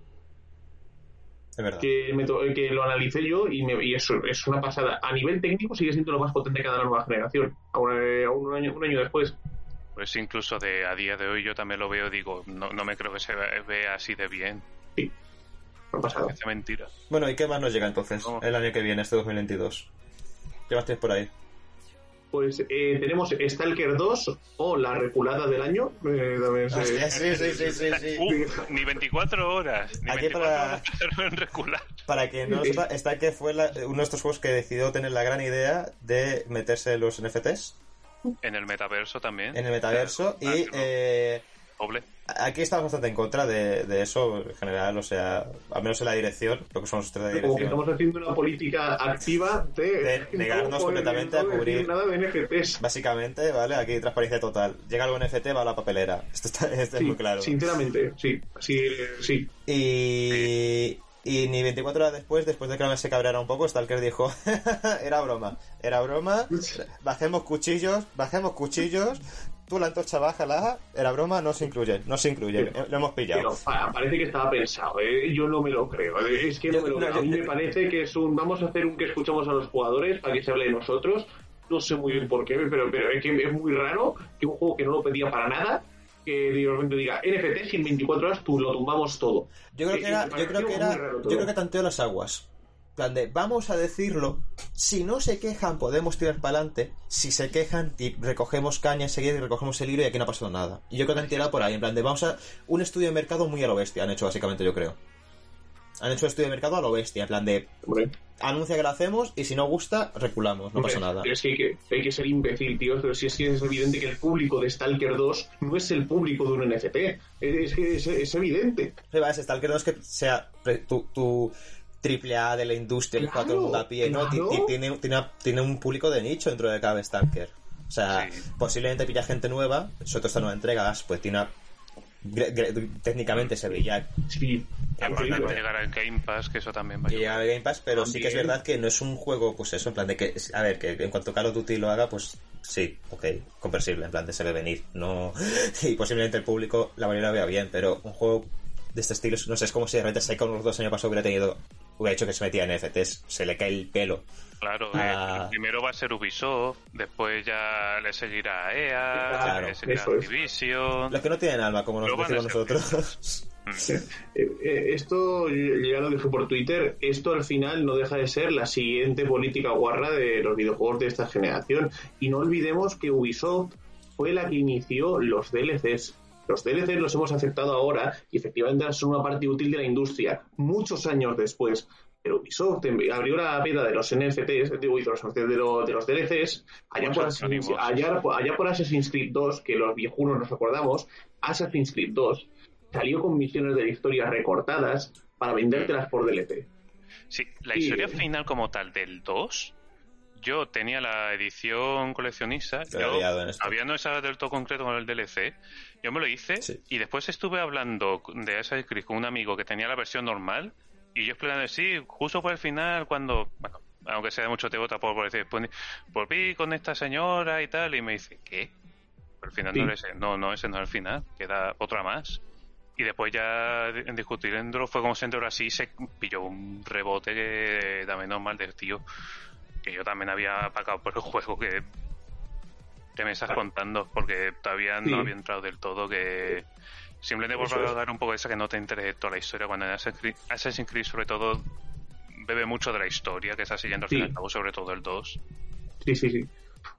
es verdad. que, me to- que lo analicé yo y, me- y eso es una pasada. A nivel técnico sigue siendo lo más potente que ha dado la nueva generación. Aún, eh, un, año, un año después. Pues incluso de a día de hoy yo también lo veo, digo, no, no me creo que se ve- vea así de bien. Una pasada. Parece mentira. Bueno, ¿y qué más nos llega entonces ¿Cómo? el año que viene, este 2022? ¿Qué más tienes por ahí? Pues eh, tenemos Stalker 2 o la reculada del año. eh, también Hostia, sí, sí, sí, sí, sí. Uh, ni 24 horas. Ni Aquí 24 para- horas en regular. Para que no está que fue la- uno de estos juegos que decidió tener la gran idea de meterse los NFTs En el metaverso también. en el metaverso Ah, y no. eh, Doble. aquí estamos bastante en contra de, de eso en general, o sea, al menos en la dirección, lo que son los tres de Como que dirección. estamos haciendo una política activa de, De negarnos no completamente a cubrir. nada de NFTs. Básicamente, ¿vale? Aquí transparencia total. Llega algo NFT, va a la papelera. Esto, está, esto es Sí, muy claro. Sinceramente, sí. Sí, sí. Y, y ni 24 horas después, después de que la se cabreara un poco, Stalker dijo, era broma, era broma, bajemos cuchillos, bajemos cuchillos, tú la antorcha bájala, era broma, no se incluye, no se incluye, Pero- lo hemos Pero pillado. pa- parece que estaba pensado, ¿eh? yo no me lo creo. eh, Es que no me lo no, creo. yo- A mí me parece que es un. Vamos a hacer un que escuchamos a los jugadores para que se hable de nosotros. No sé muy bien por qué, pero, pero es que es muy raro que un juego que no lo pedía para nada, que de repente diga NFT y en 24 horas tú lo tumbamos todo. Yo creo Eh, que era, yo creo que era, yo creo que tanteó las aguas. Plan de, vamos a decirlo, si no se quejan podemos tirar para adelante, si se quejan y recogemos caña enseguida y recogemos el hilo y aquí no ha pasado nada. Y yo creo que han tirado por ahí, en plan de, vamos a, un estudio de mercado muy a lo bestia, han hecho básicamente yo creo. Han hecho un estudio de mercado a lo bestia, en plan de, Hombre, anuncia que lo hacemos y si no gusta, reculamos, no hombre, pasa nada. pero Es que hay, que hay que ser imbécil, tío. Pero si es que es evidente que el público de Stalker 2 no es el público de un NFT. Es que es, es evidente. Sí, va, ese Stalker no es que sea tu, tu triple A de la industria todo el mundo a pie, ¿no? Ti- claro. ti- Tiene, tiene, tiene un público de nicho dentro de cada Stalker. O sea, Sí. posiblemente pilla gente nueva, sobre todo esta nueva entrega, pues tiene una- técnicamente se veía Sí, Y aparte increíble. de llegar al Game Pass, que eso también va a que llega ayudar. al Game Pass, pero sí que es verdad que no es un juego, pues eso, en plan de que, a ver, que en cuanto Call of Duty lo haga, pues sí, ok, comprensible, en plan de se ve venir, no, y posiblemente el público la mayoría lo vea bien, pero un juego de este estilo, no sé, es como si de repente Psychonauts 2 año pasado hubiera tenido, hubiera hecho que se metía en NFTs, se le cae el pelo. Claro, Ah. eh, primero va a ser Ubisoft, después ya le seguirá EA, Claro, le seguirá es. Activision. Los que no tienen alma, como nos a decimos nosotros. Eh, eh, esto, ya lo dije por Twitter, esto al final no deja de ser la siguiente política guarra de los videojuegos de esta generación. Y no olvidemos que Ubisoft fue la que inició los DLCs. Los DLCs los hemos aceptado ahora y efectivamente son una parte útil de la industria, muchos años después. Pero Ubisoft em- abrió la veda de los NFTs, de, uy, de los, de los- de los DLCs, allá por, Assassin's, ánimos. allá, allá por Assassin's Creed 2, que los viejunos nos acordamos, Assassin's Creed 2 salió con misiones de la historia recortadas para vendértelas por DLC. Sí, la historia final como tal del 2, yo tenía la edición coleccionista, yo no estaba del todo concreto con el DLC, yo me lo hice Sí. y después estuve hablando de Assassin's Creed con un amigo que tenía la versión normal y yo explicando, sí, justo por el final cuando, bueno, aunque sea de mucho te vota por, por decir, volví con esta señora y tal, y me dice, ¿qué? Pero al final Sí. no, es ese, no, no, ese no es el final, queda otra más. Y después ya en discutiendo fue como siendo así se pilló un rebote que también normal de tío que yo también había pagado por el juego que te me estás contando porque todavía Sí. no había entrado del todo que simplemente por Eso es. dar un poco de esa que no te interese toda la historia cuando en Assassin's Creed, sobre todo bebe mucho de la historia que está siguiendo al Sí. fin y al cabo sobre todo el 2 Sí, sí, sí.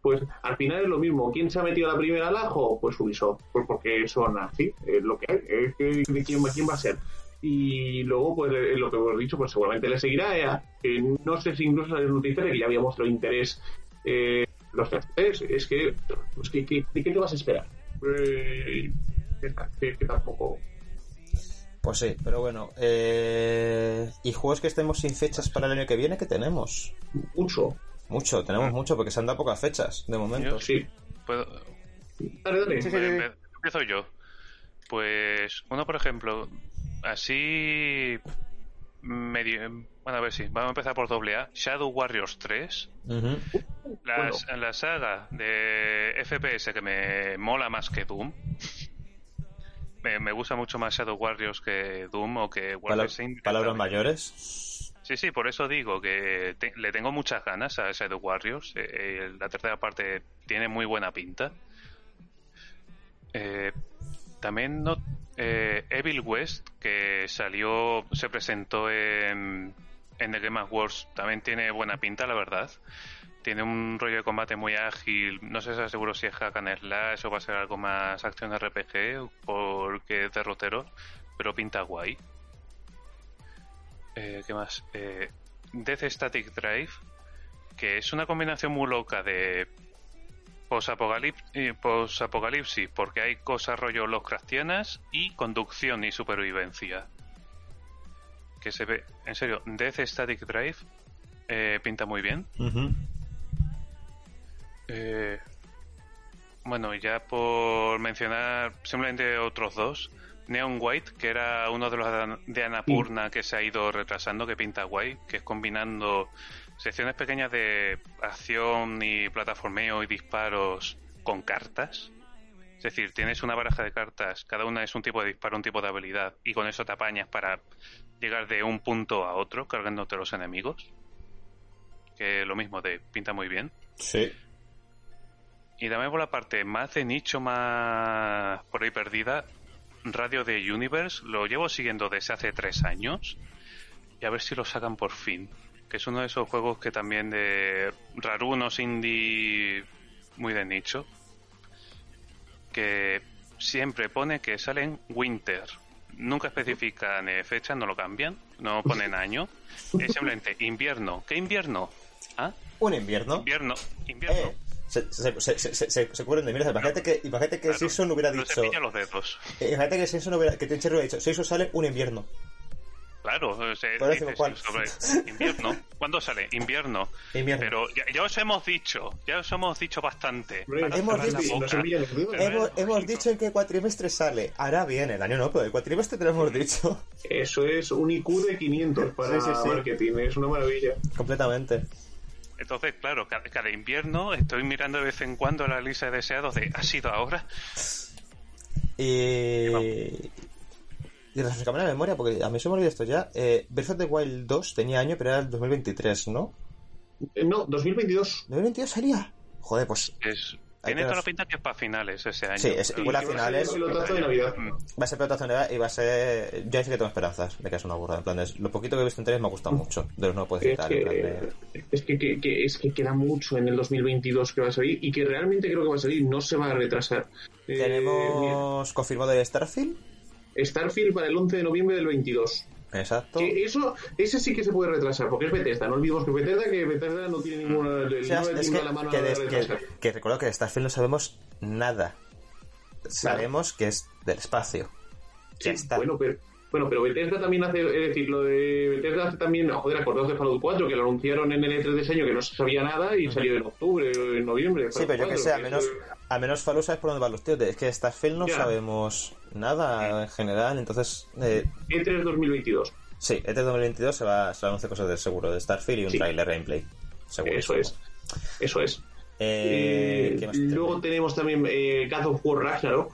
Pues al final es lo mismo. ¿Quién se ha metido a la primera al ajo? Pues Ubisoft. Pues porque son así, es lo que hay. Es que, ¿de quién, va- ¿Quién va a ser? Y luego, pues le- lo que hemos dicho, pues seguramente le seguirá. Que no sé si incluso sale noticia de que ya había mostrado interés eh, los franceses. Es que, pues, ¿qué, qué, ¿de qué te vas a esperar? Eh, que, que tampoco. Pues sí, pero bueno. Eh... ¿Y juegos que estemos sin fechas para el año que viene? que tenemos? Mucho. Mucho, tenemos mucho, porque se han dado pocas fechas, de momento. Yo Sí. Puedo- Dale, dale. Sí, sí, sí. Empe- Empiezo yo. Pues uno, por ejemplo, así medio... Bueno, a ver si, vamos a empezar por doble A. Shadow Warriors 3. Ujú. La, la saga de FPS que me mola más que Doom. Me, me gusta mucho más Shadow Warriors que Doom o que Wolfenstein. palabras mayores. Sí, sí, por eso digo que te- le tengo muchas ganas a Shadow Warriors. Eh, eh, la tercera parte tiene muy buena pinta. Eh, también no, eh, Evil West, que salió, se presentó en, en The Game Awards, también tiene buena pinta, la verdad. Tiene un rollo de combate muy ágil. No sé si seguro si es hack and slash o va a ser algo más acción RPG, porque es derrotero, pero pinta guay. Eh, ¿Qué más? Eh, Death Static Drive, que es una combinación muy loca de posapocalip- eh, posapocalipsis, porque hay cosas rollo Lovecraftianas y conducción y supervivencia. Que se ve, en serio, Death Static Drive eh, pinta muy bien. Eh, bueno, ya por mencionar simplemente otros dos. Neon White, que era uno de los de An- de Annapurna que se ha ido retrasando, que pinta guay, que es combinando secciones pequeñas de acción y plataformeo y disparos con cartas. Es decir, tienes una baraja de cartas, cada una es un tipo de disparo, un tipo de habilidad, y con eso te apañas para llegar de un punto a otro, cargándote los enemigos. Que lo mismo de pinta muy bien. Sí. Y también por la parte más de nicho, más por ahí perdida, Radio de Universe, lo llevo siguiendo desde hace tres años y a ver si lo sacan por fin. Que es uno de esos juegos que también de rarunos indie muy de nicho, que siempre pone que salen Winter. Nunca especifican eh, fecha, no lo cambian, no ponen año. Es simplemente invierno. ¿Qué invierno? ¿Ah? Un invierno. Invierno. Invierno. Eh, se, se, se, se, se, se cubren de mierda. Imagínate que, imagínate que Claro, Simpson hubiera no dicho. se pilla los dedos. eh, Imagínate que Simpson hubiera. Que hubiera dicho. Simpson sale un invierno. Claro, o sea, dices sobre invierno. ¿Cuándo sale? Invierno. Invierno. Pero ya, ya os hemos dicho, ya os hemos dicho bastante. Hemos dicho- Hemos, hemos en qué cuatrimestre sale. Ahora bien, el año no, pero el cuatrimestre te lo hemos dicho. Eso es un IQ de 500 para Sí, sí, sí. marketing, es una maravilla. Completamente. Entonces, claro, cada, cada invierno estoy mirando de vez en cuando la lista de deseados de ¿ha sido ahora? Y. Y refrescame la memoria, porque a mí se me olvidó esto ya. Eh, Breath of the Wild 2 tenía año, pero era el 2023, ¿no? Eh, No, 2022. ¿2022 sería? Joder, pues Es, Ahí tiene toda la pinta que es para finales ese año. Sí, es- huele a Que va a ser finales. el pelotazo de Navidad. Mm. va a ser pelotazo de Navidad y va a ser. Yo sí que tengo esperanzas de que es una burrada. En plan, es- lo poquito que he visto en tres me ha gustado mucho. De los no puedo Es citar. en plan que, de- es que, que- que- es que queda mucho en el 2022 que va a salir y que realmente creo que va a salir, no se va a retrasar. Eh, Tenemos confirmado el Starfield. Starfield para el 11 de noviembre del 22. Exacto. Que eso, ese sí que se puede retrasar, porque es Bethesda. No olvidemos que Bethesda, que Bethesda no tiene ninguna, O sea, es que, la mano que, de- que, que recuerdo que de Starfield no sabemos nada. Sabemos que es del espacio. Ya está. Bueno, pero, bueno, pero Bethesda también hace, es decir, lo de Bethesda hace también, joder, acordaos de Fallout 4, que lo anunciaron en el E3 de ese año, que no se sabía nada y salió en octubre o en noviembre. Sí, pero yo que sé, al menos, menos Fallout sabes por dónde van los tíos. Es que Starfield no Ya. sabemos nada en general, entonces... Eh, E3 2022. sí, este 2022 se va, se va a anunciar cosas de seguro de Starfield y un Sí. trailer gameplay. Seguro. Eso es. Eso es. Eh, Eh, ¿qué más luego tenemos? tenemos también eh, God of War Ragnarok.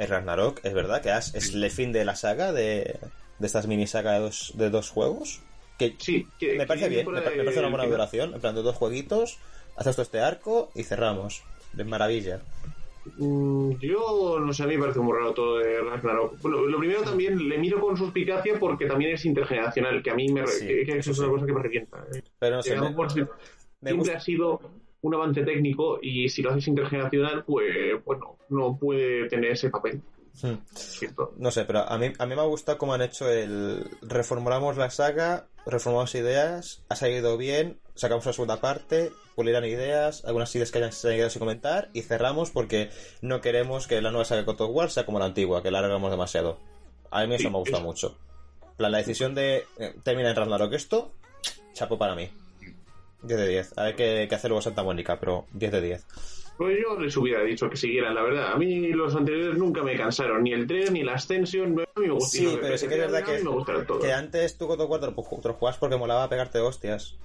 Es Ragnarok, es verdad que es, es el fin de la saga de, de estas mini sagas de dos, de dos juegos. Que Sí, que, me parece que bien, me, pa- el me parece una buena final. duración. En plan, de dos jueguitos, haces todo este arco y cerramos. De maravilla. Mm, Yo no sé, a mí me parece muy raro todo de Ragnarok. Bueno, lo primero también le miro con suspicacia porque también es intergeneracional, que a mí me, Sí, que, que eso es sí. una cosa que me revienta. eh. Pero no sé, me, siempre gusta. ha sido un avance técnico y si lo haces intergeneracional, pues bueno, no puede tener ese papel. Hmm. No sé, pero a mí, a mí me ha gustado cómo han hecho el... Reformulamos la saga, reformamos ideas, ha salido bien, sacamos una segunda parte, pulirán ideas, algunas ideas que hayan seguido sin comentar y cerramos porque no queremos que la nueva saga de God of War sea como la antigua, que la alargamos demasiado. A mí eso Sí, me ha gustado eso. mucho. En plan, La decisión de eh, terminar en Ragnarok esto, chapo para mí. 10 de 10. A ver qué, qué hace luego Santa Mónica, pero 10 de 10. Pues yo les hubiera dicho que siguieran, la verdad. A mí los anteriores nunca me cansaron, ni el 3 ni la Ascension. Mí me gustaron. Sí, pero sí que es verdad que, que antes tú God of War te lo jugabas porque molaba pegarte hostias.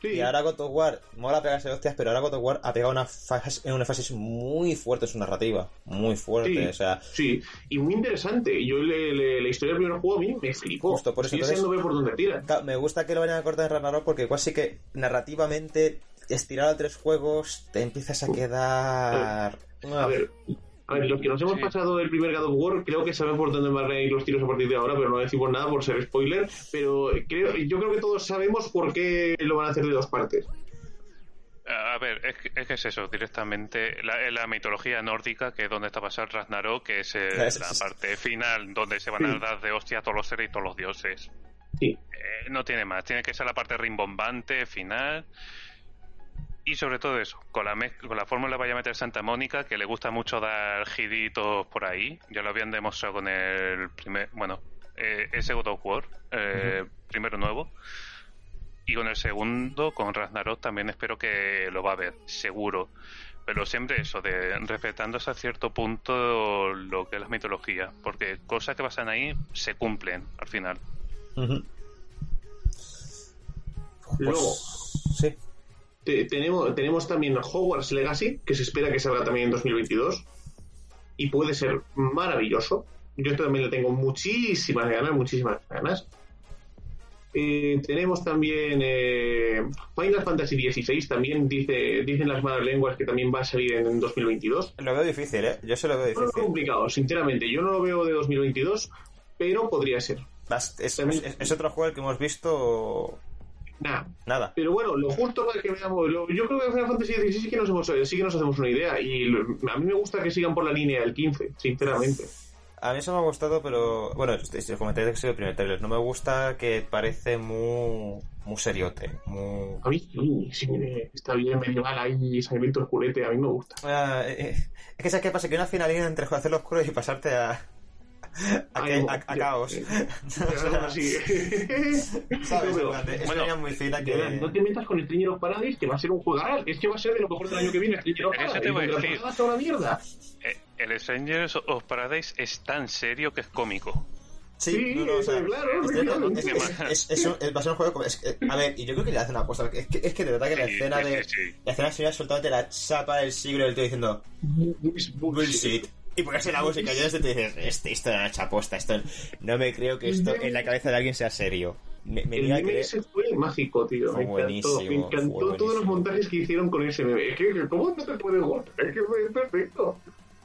Sí, Y ahora God of War mola pegarse hostias, pero ahora God of War ha pegado una fase, en una fase muy fuerte en su narrativa. Muy fuerte, Sí. o sea, Sí, y muy interesante. Yo le- le- la historia del primer juego a mí me flipó. Justo, por eso, Estoy entonces- ver por dónde. Claro, me gusta que lo vayan a cortar en Ragnarok porque igual sí que narrativamente estirado a tres juegos te empiezas a quedar... A ver, a ver, los que nos hemos Sí. pasado el primer God of War, creo que saben por dónde van a ir los tiros a partir de ahora, pero no decimos nada por ser spoiler. Pero creo, yo creo que todos sabemos por qué lo van a hacer de dos partes. A ver, es que, es que es eso, directamente la, la mitología nórdica, que es donde está pasado Ragnarok, que es eh, la parte final donde se van a dar de hostia a todos los seres y todos los dioses. Sí. Eh, no tiene más, tiene que ser la parte rimbombante, final. Y sobre todo eso, con la, con la fórmula vaya a meter Santa Mónica, que le gusta mucho dar giditos por ahí. Ya lo habían demostrado con el primer, bueno, eh, ese God of War, eh, primero nuevo. Y con el segundo, con Ragnarok, también espero que lo va a ver, seguro. Pero siempre eso, de respetando hasta cierto punto lo que es la mitología. Porque cosas que pasan ahí se cumplen al final. Luego, Pues, sí. Te- tenemos, tenemos también Hogwarts Legacy, que se espera que salga también en 2022. Y puede ser maravilloso. Yo también le tengo muchísimas ganas, muchísimas ganas. Eh, tenemos también eh, Final Fantasy XVI, también dice, dicen las malas lenguas que también va a salir en, en 2022. Lo veo difícil, ¿eh? Yo se lo veo No lo veo difícil. complicado, sinceramente. Yo no lo veo de 2022, pero podría ser. Es, es- es otro juego que hemos visto Nada. nada. Pero bueno, lo justo para que veamos. lo- yo creo que Final Fantasy XVI sí que, nos hemos, sí que nos hacemos una idea. Y lo- a mí me gusta que sigan por la línea del 15, sinceramente. A mí eso me ha gustado, pero bueno, este comenté que soy el primer trailer. No me gusta que parece muy, muy seriote. Muy... A mí sí, sí, está bien medieval ahí, sangriento oscurete, a mí me gusta. Ah, eh, eh, es que sabes qué pasa, que una finalidad entre hacerlo oscuro y pasarte a, a, caos. eh, Bueno, una muy fina que... No te metas con Stranger of Paradise, que va a ser un juego es que va a ser de lo mejor del año que viene, Stranger of Eso Paradise. te voy a y la decir. pasada está una mierda. Eh, el Strangers of Paradise es tan serio que es cómico. Sí, no, no, o sea, claro, estoy- claro. es, es, es- es un- es- va a ser un juego eh, a ver, y yo creo que le hacen una cosa. Es que, es que de verdad que la escena de. sí. La escena sería soltándote la chapa del siglo del tío diciendo bullshit. Y ponerse la música y te dices, este, esto era una chaposta, esto no me creo que esto en la cabeza de alguien sea serio. Me, me El a meme ese fue mágico, tío. Fue me encantó. buenísimo, Me encantó fue todos los montajes que hicieron con ese meme. Es que, ¿cómo no te puedes gustar? Es que fue perfecto.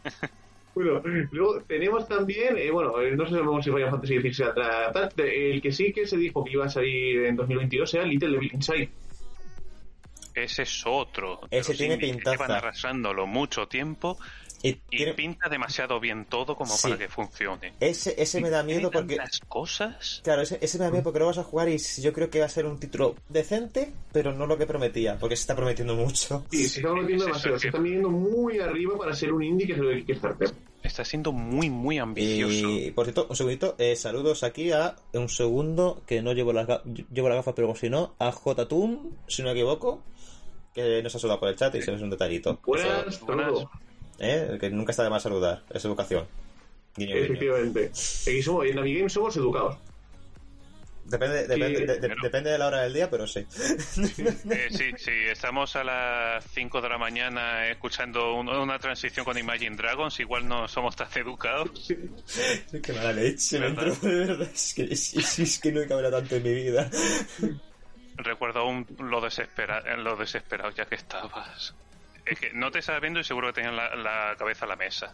bueno, luego tenemos también, eh, bueno, eh, no sabemos si Final Fantasy XVI se atrás. El que sí que se dijo que iba a salir en 2022 era Little Devil Inside. Ese es otro. Ese tiene pintaza. Llevan arrasándolo mucho tiempo y y tiene- pinta demasiado bien todo como Sí. para que funcione. ese, ese me da miedo porque. tantas cosas. Claro, ese, ese me da miedo porque lo vas a jugar y yo creo que va a ser un título decente, pero no lo que prometía, porque se está prometiendo mucho. Sí, se está metiendo Sí, demasiado. Se está midiendo muy arriba para ser un indie que es el de Kickstarter. Está siendo muy, muy ambicioso. Y por cierto, un segundito, eh, saludos aquí a un segundo que no llevo las, llevo las gafas, pero como si no, a Jotatum, si no me equivoco, que nos ha saludado por el chat y se ve un detallito. Buenas, buenas. ¿Eh? Que nunca está de más saludar, es educación. Guiño, guiño. Efectivamente. Aquí somos, en Navigame somos educados. Depende, depende, de, depende de la hora del día, pero sí. Eh, sí, sí, estamos a las 5 de la mañana escuchando un- una transición con Imagine Dragons, igual no somos tan educados. Qué mala leche, me ¿Verdad? entró, de verdad. Es que, es, es- es que nunca habrá tanto en mi vida. Recuerdo aún lo, desespera lo desesperado ya que estabas. Es que no te estabas viendo y seguro que tenías la, la cabeza a la mesa.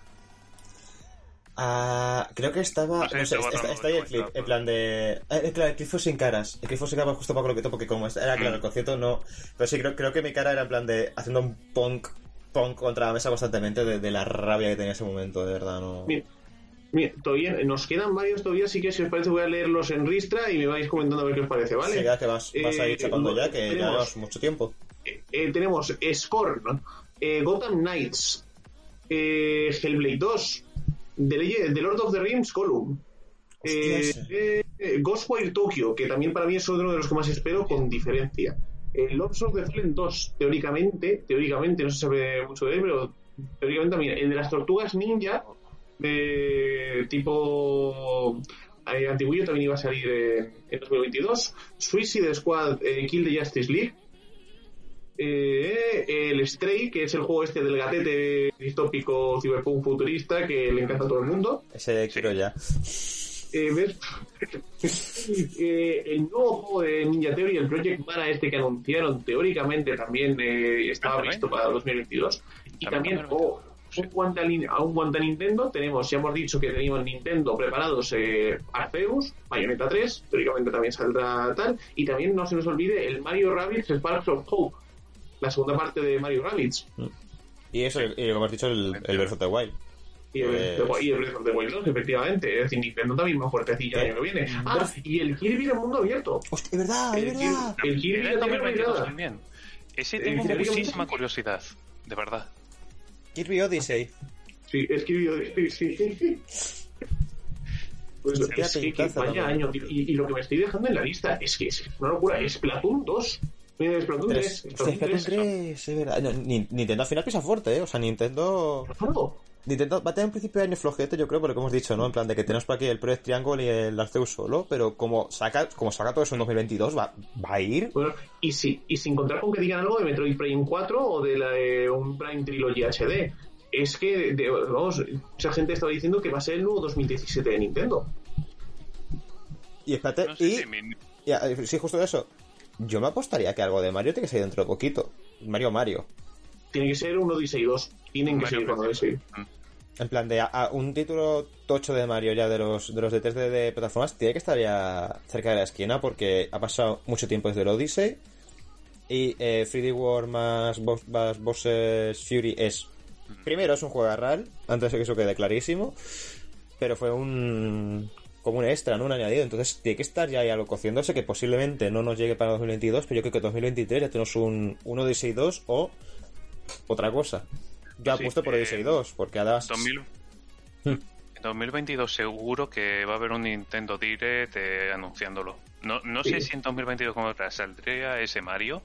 Ah, creo que estaba. No sé, No sé, estaba está, ahí el clip, en plan de. Eh, claro, el clip fue sin caras. El clip fue sin caras justo para lo que porque como era claro, el Mm. concierto no. Pero sí, creo, creo que mi cara era en plan de. haciendo un punk, punk contra la mesa constantemente de, de la rabia que tenía en ese momento, de verdad, no. Mira, Mira, todavía nos quedan varios todavía, así que si os parece voy a leerlos en Ristra y me vais comentando a ver qué os parece, ¿vale? Sí, ya que vas, vas a ir Eh, chapando ya, que ya tenemos- llevamos mucho tiempo. Eh, tenemos Scorn, eh, Gotham Knights, eh, Hellblade 2, The, Lord of the Rings Column, Ghostwire Tokyo, que también para mí es uno de los que más espero con diferencia. El Lords of the Fallen 2, teóricamente, teóricamente, no se sabe mucho de él, pero teóricamente también. El de las tortugas ninja, de tipo antiguillo, también iba a salir en, en 2022. Suicide Squad, Kill the Justice League. Eh, el Stray, que es el juego este del gatete distópico cyberpunk futurista que le encanta a todo el mundo. Ese quiero ya. Eh, ¿ves? Eh, el nuevo juego de Ninja Theory, el Project Mana este que anunciaron, teóricamente también eh, estaba También. visto para 2022. Y También, también, también. oh, un guante a, un guante a Nintendo tenemos, ya hemos dicho que teníamos Nintendo preparados eh, Arceus, Bayonetta 3, teóricamente también saldrá tal, y también no se nos olvide el Mario Rabbids Sparks of Hope, la segunda parte de Mario Rabbids. Y eso, y como has dicho, el, el Breath of the Wild. Y el, Pues- y el Breath of the Wild 2, efectivamente. Es decir, Nintendo también más fuertecilla el año que viene. Ah, y el Kirby de mundo abierto. Hostia, es verdad, El es verdad. Kirby, el Kirby de 2022 Olvidada. también. Ese Eh, tengo muchísima curiosidad, de verdad. Kirby Odyssey. Sí, es que sí, sí. Pues es que, vaya año. Y, y lo que me estoy dejando en la lista es que es una locura. Es Splatoon 2. Mira, es Splatoon 3. Tres. Hostia, Splatoon 3, es verdad. No, Ni- Nintendo al final pisa fuerte, ¿eh? O sea, Nintendo... Nintendo va a tener un principio de año flojete, yo creo, porque como hemos dicho, ¿no? En plan de que tenemos por aquí el Project Triangle y el Arceus solo, pero como saca, como saca todo eso en 2022, va, va a ir. Bueno, y, si, y sin contar con que digan algo de Metroid Prime 4 o de la, eh, un Prime Trilogy HD. Es que, de- vamos, mucha gente estaba diciendo que va a ser el nuevo 2017 de Nintendo. Y espérate, No sé y, si mi- y, ah, sí, justo eso. Yo me apostaría que algo de Mario tiene que salir dentro de poquito. Mario Mario. Tiene que ser un Odyssey 2. Tienen que con Bros. Odyssey. En plan de a- un título tocho de Mario ya de los de los de 3D de plataformas tiene que estar ya cerca de la esquina porque ha pasado mucho tiempo desde el Odyssey y eh, 3D World más, Boss- más Bosses Fury es primero es un juego real antes de que eso quede clarísimo pero fue un como un extra, ¿no? Un añadido. Entonces tiene que estar ya ahí algo cociéndose que posiblemente no nos llegue para 2022, pero yo creo que 2023 ya tenemos un, un Odyssey 2 o otra cosa. Yo Sí, apuesto por eh, Odyssey 2, porque además... 2000 Hmm. En 2022 seguro que va a haber un Nintendo Direct eh, anunciándolo. No, no sé si en 2022 como otra saldría ese Mario,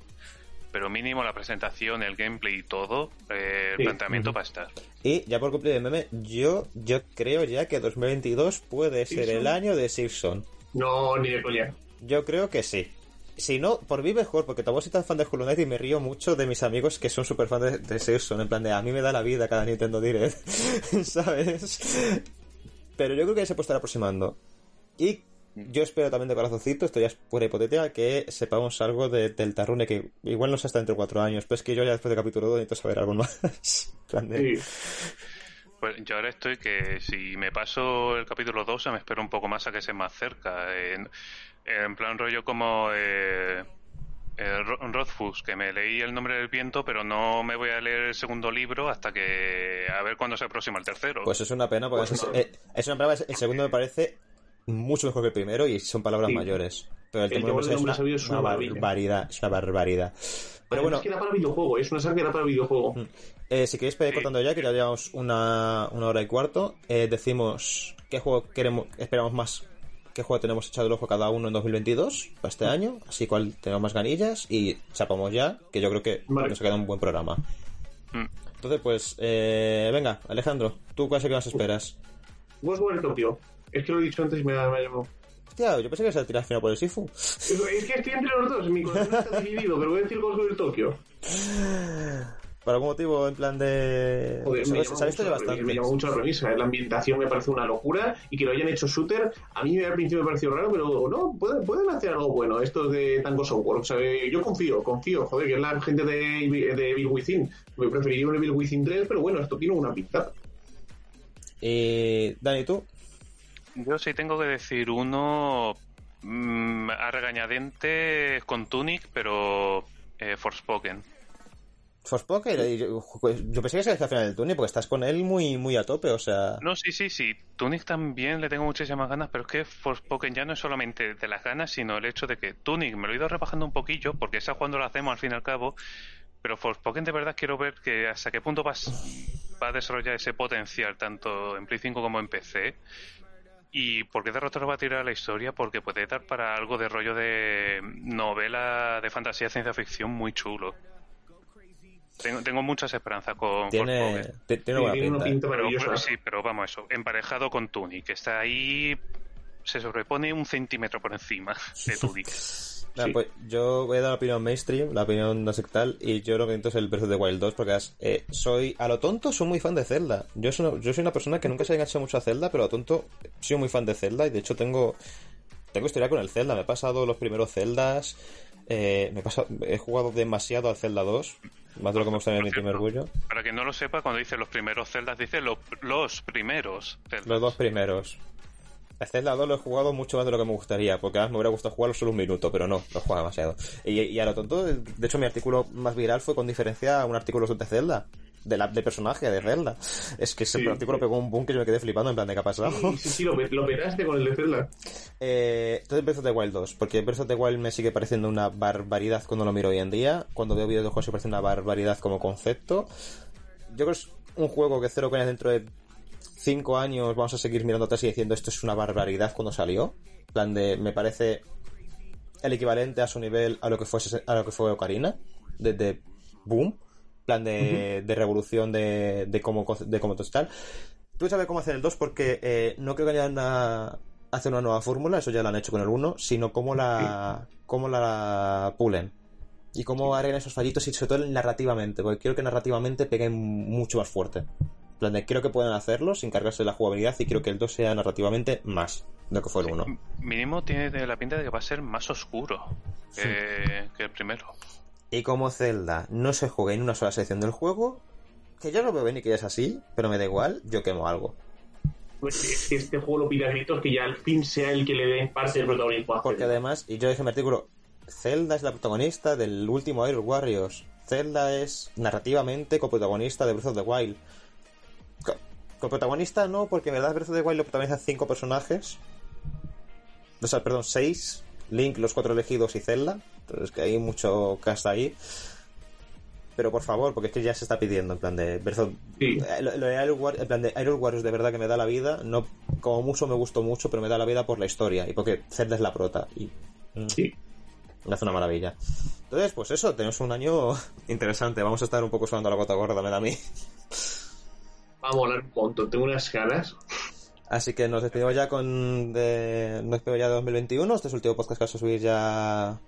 pero mínimo la presentación, el gameplay y todo, eh, el Sí. planteamiento Ujú. va a estar. Y ya por cumplir el meme, yo, yo creo ya que 2022 puede ser el año de Simpson. No, ni de coña. Yo creo que sí. Si no, por mí mejor, porque tampoco soy tan fan de Hollow Knight y me río mucho de mis amigos que son súper fans de, de Simpson. En plan de, a mí me da la vida cada Nintendo Direct, ¿sabes? Pero yo creo que se puede estar aproximando. Y yo espero también de corazoncito, esto ya es pura hipotética, que sepamos algo de, del Tarrune, que igual no sé hasta dentro de cuatro años, pero es que yo ya después de capítulo 2 necesito saber algo más. En plan de- Sí. Pues yo ahora estoy que si me paso el capítulo 2 me espero un poco más a que sea más cerca. En, en plan rollo como eh, eh, Ro- Rothfuss, que me leí el nombre del viento, pero no me voy a leer el segundo libro hasta que a ver cuándo se aproxima el tercero. Pues es una pena, porque Pues es, no. eh, es una pena, el segundo me parece mucho mejor que el primero y son palabras Sí. mayores. Pero el, El tema tema de es una, es una barbaridad, es una barbaridad. Pero bueno, que era para videojuego, es una saga que era para videojuego. eh, si queréis pedir cortando ya, que ya llevamos una, una hora y cuarto, eh, decimos qué juego queremos, esperamos más, qué juego tenemos echado el ojo cada uno en 2022 para este año, así cual tenemos más ganillas y chapamos ya, que yo creo que Vale. nos queda un buen programa. Mm. Entonces, pues, eh, venga, Alejandro, ¿tú cuál es el que más esperas? Ghostwire Tokyo. Es que lo he dicho antes y me ha ha llamado. Hostia, yo pensé que se iba a tirar al final por el Sifu. Es que estoy entre los dos, mi corazón está dividido, pero voy a decir Ghostwire Tokyo. Por algún motivo, en plan de... Joder, me ¿Sabes, llama mucho bastante? Me llama mucho la premisa, ¿eh? la ambientación me parece una locura y que lo hayan hecho shooter, a mí al principio me pareció raro, pero no, pueden, pueden hacer algo bueno, esto de Tango Software. O sea, eh, yo confío, confío, joder, que es la gente de, de Evil Within. Me preferiría un Evil Within 3, pero bueno, esto tiene una pinta. Y... Dani, ¿tú? Yo sí tengo que decir uno mm, a regañadientes con Tunic, pero eh, Forspoken. Forspoken, yo, pensé que sería al final del Tunic porque estás con él muy, muy a tope, o sea... No, sí, sí, sí. Tunic también le tengo muchísimas ganas, pero es que Forspoken ya no es solamente de las ganas, sino el hecho de que Tunic me lo he ido rebajando un poquillo, porque esa cuando lo hacemos al fin y al cabo, pero Forspoken de verdad quiero ver que hasta qué punto vas, va a desarrollar ese potencial, tanto en Play 5 como en PC. Y por qué derrotar va a tirar la historia, porque puede dar para algo de rollo de novela de fantasía ciencia ficción muy chulo. Tengo, tengo muchas esperanzas con Tiene, tiene buena tiene una pinta. Pero, pero sí, pero vamos, eso. Emparejado con Tunic, que está ahí. Se sobrepone un centímetro por encima de Tunic. Nah, Sí. pues yo voy a dar la opinión mainstream, la opinión no sectal, y yo lo que necesito es el Breath of the Wild 2, porque eh, soy, a lo tonto, soy muy fan de Zelda. Yo soy, una, yo soy una persona que nunca se ha enganchado mucho a Zelda, pero a lo tonto, soy muy fan de Zelda, y de hecho tengo, tengo historia con el Zelda. Me he pasado los primeros Zeldas, eh, me he, pasado- he jugado demasiado al Zelda 2, más de lo que me gustaría Por admitir mi cierto, orgullo. Para quien no lo sepa, cuando dice los primeros celdas, dice lo- los primeros celdas. Los dos primeros. El Zelda 2 lo he jugado mucho más de lo que me gustaría, porque además me hubiera gustado jugarlo solo un minuto, pero no, lo he jugado demasiado. Y, y a lo tonto, de hecho mi artículo más viral fue con diferencia a un artículo de Zelda, de, la, de personaje de Zelda. Es que ese Sí, artículo sí. pegó un boom que yo me quedé flipando en plan de qué ha pasado. Sí, sí, sí, lo, lo petaste con el de Zelda. Eh, entonces Breath of the Wild 2, porque Breath of the Wild me sigue pareciendo una barbaridad cuando lo miro hoy en día. Cuando veo vídeos de juegos me parece una barbaridad como concepto. Yo creo que es un juego que cero coñas dentro de 5 años vamos a seguir mirando atrás y diciendo esto es una barbaridad cuando salió. Plan de, me parece el equivalente a su nivel a lo que fue, a lo que fue Ocarina, de, de boom, plan de, de revolución de, de cómo, de cómo tal. Tú sabes cómo hacer el 2 porque eh, no creo que vayan a hacer una nueva fórmula, eso ya lo han hecho con el 1, sino cómo la, cómo la pulen. Y cómo arreglan esos fallitos y sobre todo narrativamente, porque quiero que narrativamente peguen mucho más fuerte. Plan de, creo que pueden hacerlo sin cargarse de la jugabilidad y quiero que el 2 sea narrativamente más de lo que fue el 1. Mínimo tiene la pinta de que va a ser más oscuro que, que el primero. Y como Zelda no se juega en una sola sección del juego, que yo lo veo bien y que ya es así, pero me da igual, yo quemo algo. Pues es que este juego lo pide a gritos que ya al fin sea el que le dé parte del protagonismo. a Porque además, y yo dije en mi artículo, Zelda es la protagonista del último Iron Warriors. Zelda es narrativamente coprotagonista de Breath of the Wild. Co- Coprotagonista no, porque en verdad Breath of the Wild lo protagonizan cinco personajes. O sea, perdón, seis. Link, los cuatro elegidos y Zelda. Entonces que hay mucho cast ahí. Pero por favor, porque es que ya se está pidiendo, en plan de Breath of- Sí. eh, Lo, lo de Iron War- en plan de Iron Warriors de verdad que me da la vida. No, como mucho me gustó mucho, pero me da la vida por la historia y porque Zelda es la prota. Y mm, Sí. me hace una maravilla. Entonces, pues eso, tenemos un año interesante. Vamos a estar un poco sonando la gota gorda, me da a mí. Va a molar un montón. Tengo unas ganas. Así que nos despedimos ya con de, nos despedimos ya de 2021. Este es el último podcast que vamos a subir ya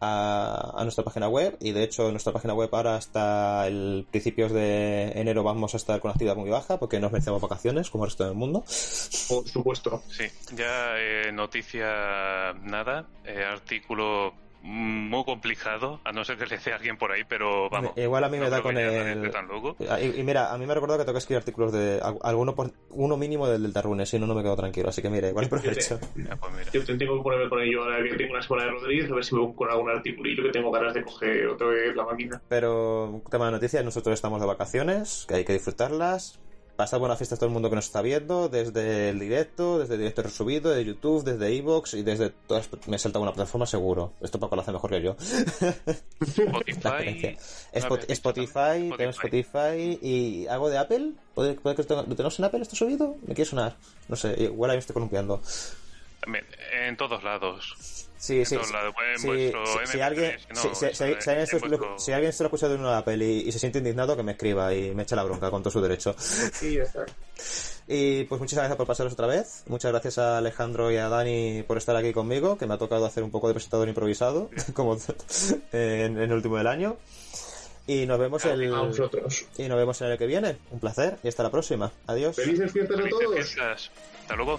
a, a nuestra página web. Y de hecho, en nuestra página web ahora hasta el principios de enero vamos a estar con actividad muy baja porque nos merecemos vacaciones como el resto del mundo. Por supuesto. Sí, ya eh, noticia nada, eh, artículo muy complicado, a no ser que le dé a alguien por ahí, pero vamos. Igual a mí me no da con el- loco. Y, y mira, a mí me ha recordado que tengo que escribir artículos de al- alguno por, uno mínimo del Delta Rune, si no, no me quedo tranquilo. Así que mira, igual aprovecho. Ya, pues mira. Yo te- tengo que ponerme con ello ahora que tengo una semana de Rodríguez, a ver si me con algún articulillo que tengo ganas de coger otra vez la máquina. Pero, tema de noticias, nosotros estamos de vacaciones, que hay que disfrutarlas. Pasad buenas fiestas a todo el mundo que nos está viendo, desde el directo, desde el directo resubido, de YouTube, desde Evox y desde todas. Me salta una plataforma seguro. Esto Paco lo hace mejor que yo. Spotify. Spot- Spotify, tenemos Spotify y algo de Apple. ¿Puede, puede que lo tenga- lo tenemos en Apple esto subido? Me quiere sonar. No sé, igual ahí me estoy columpiando. En todos lados. Sí, sí. todos sí. lados, en Sí, vuestro si, si MP3, alguien, no, si, alguien en se, lo- vuestro- si alguien se lo ha escuchado de una Apple y, y se siente indignado, que me escriba y me eche la bronca con todo su derecho. Sí. Y pues muchas gracias por pasaros otra vez. Muchas gracias a Alejandro y a Dani por estar aquí conmigo, que me ha tocado hacer un poco de presentador improvisado, como en, en el último del año. Y nos vemos el A y nos vemos en el que viene. Un placer y hasta la próxima. Adiós. Felices fiestas a todos. fiestas. Hasta luego.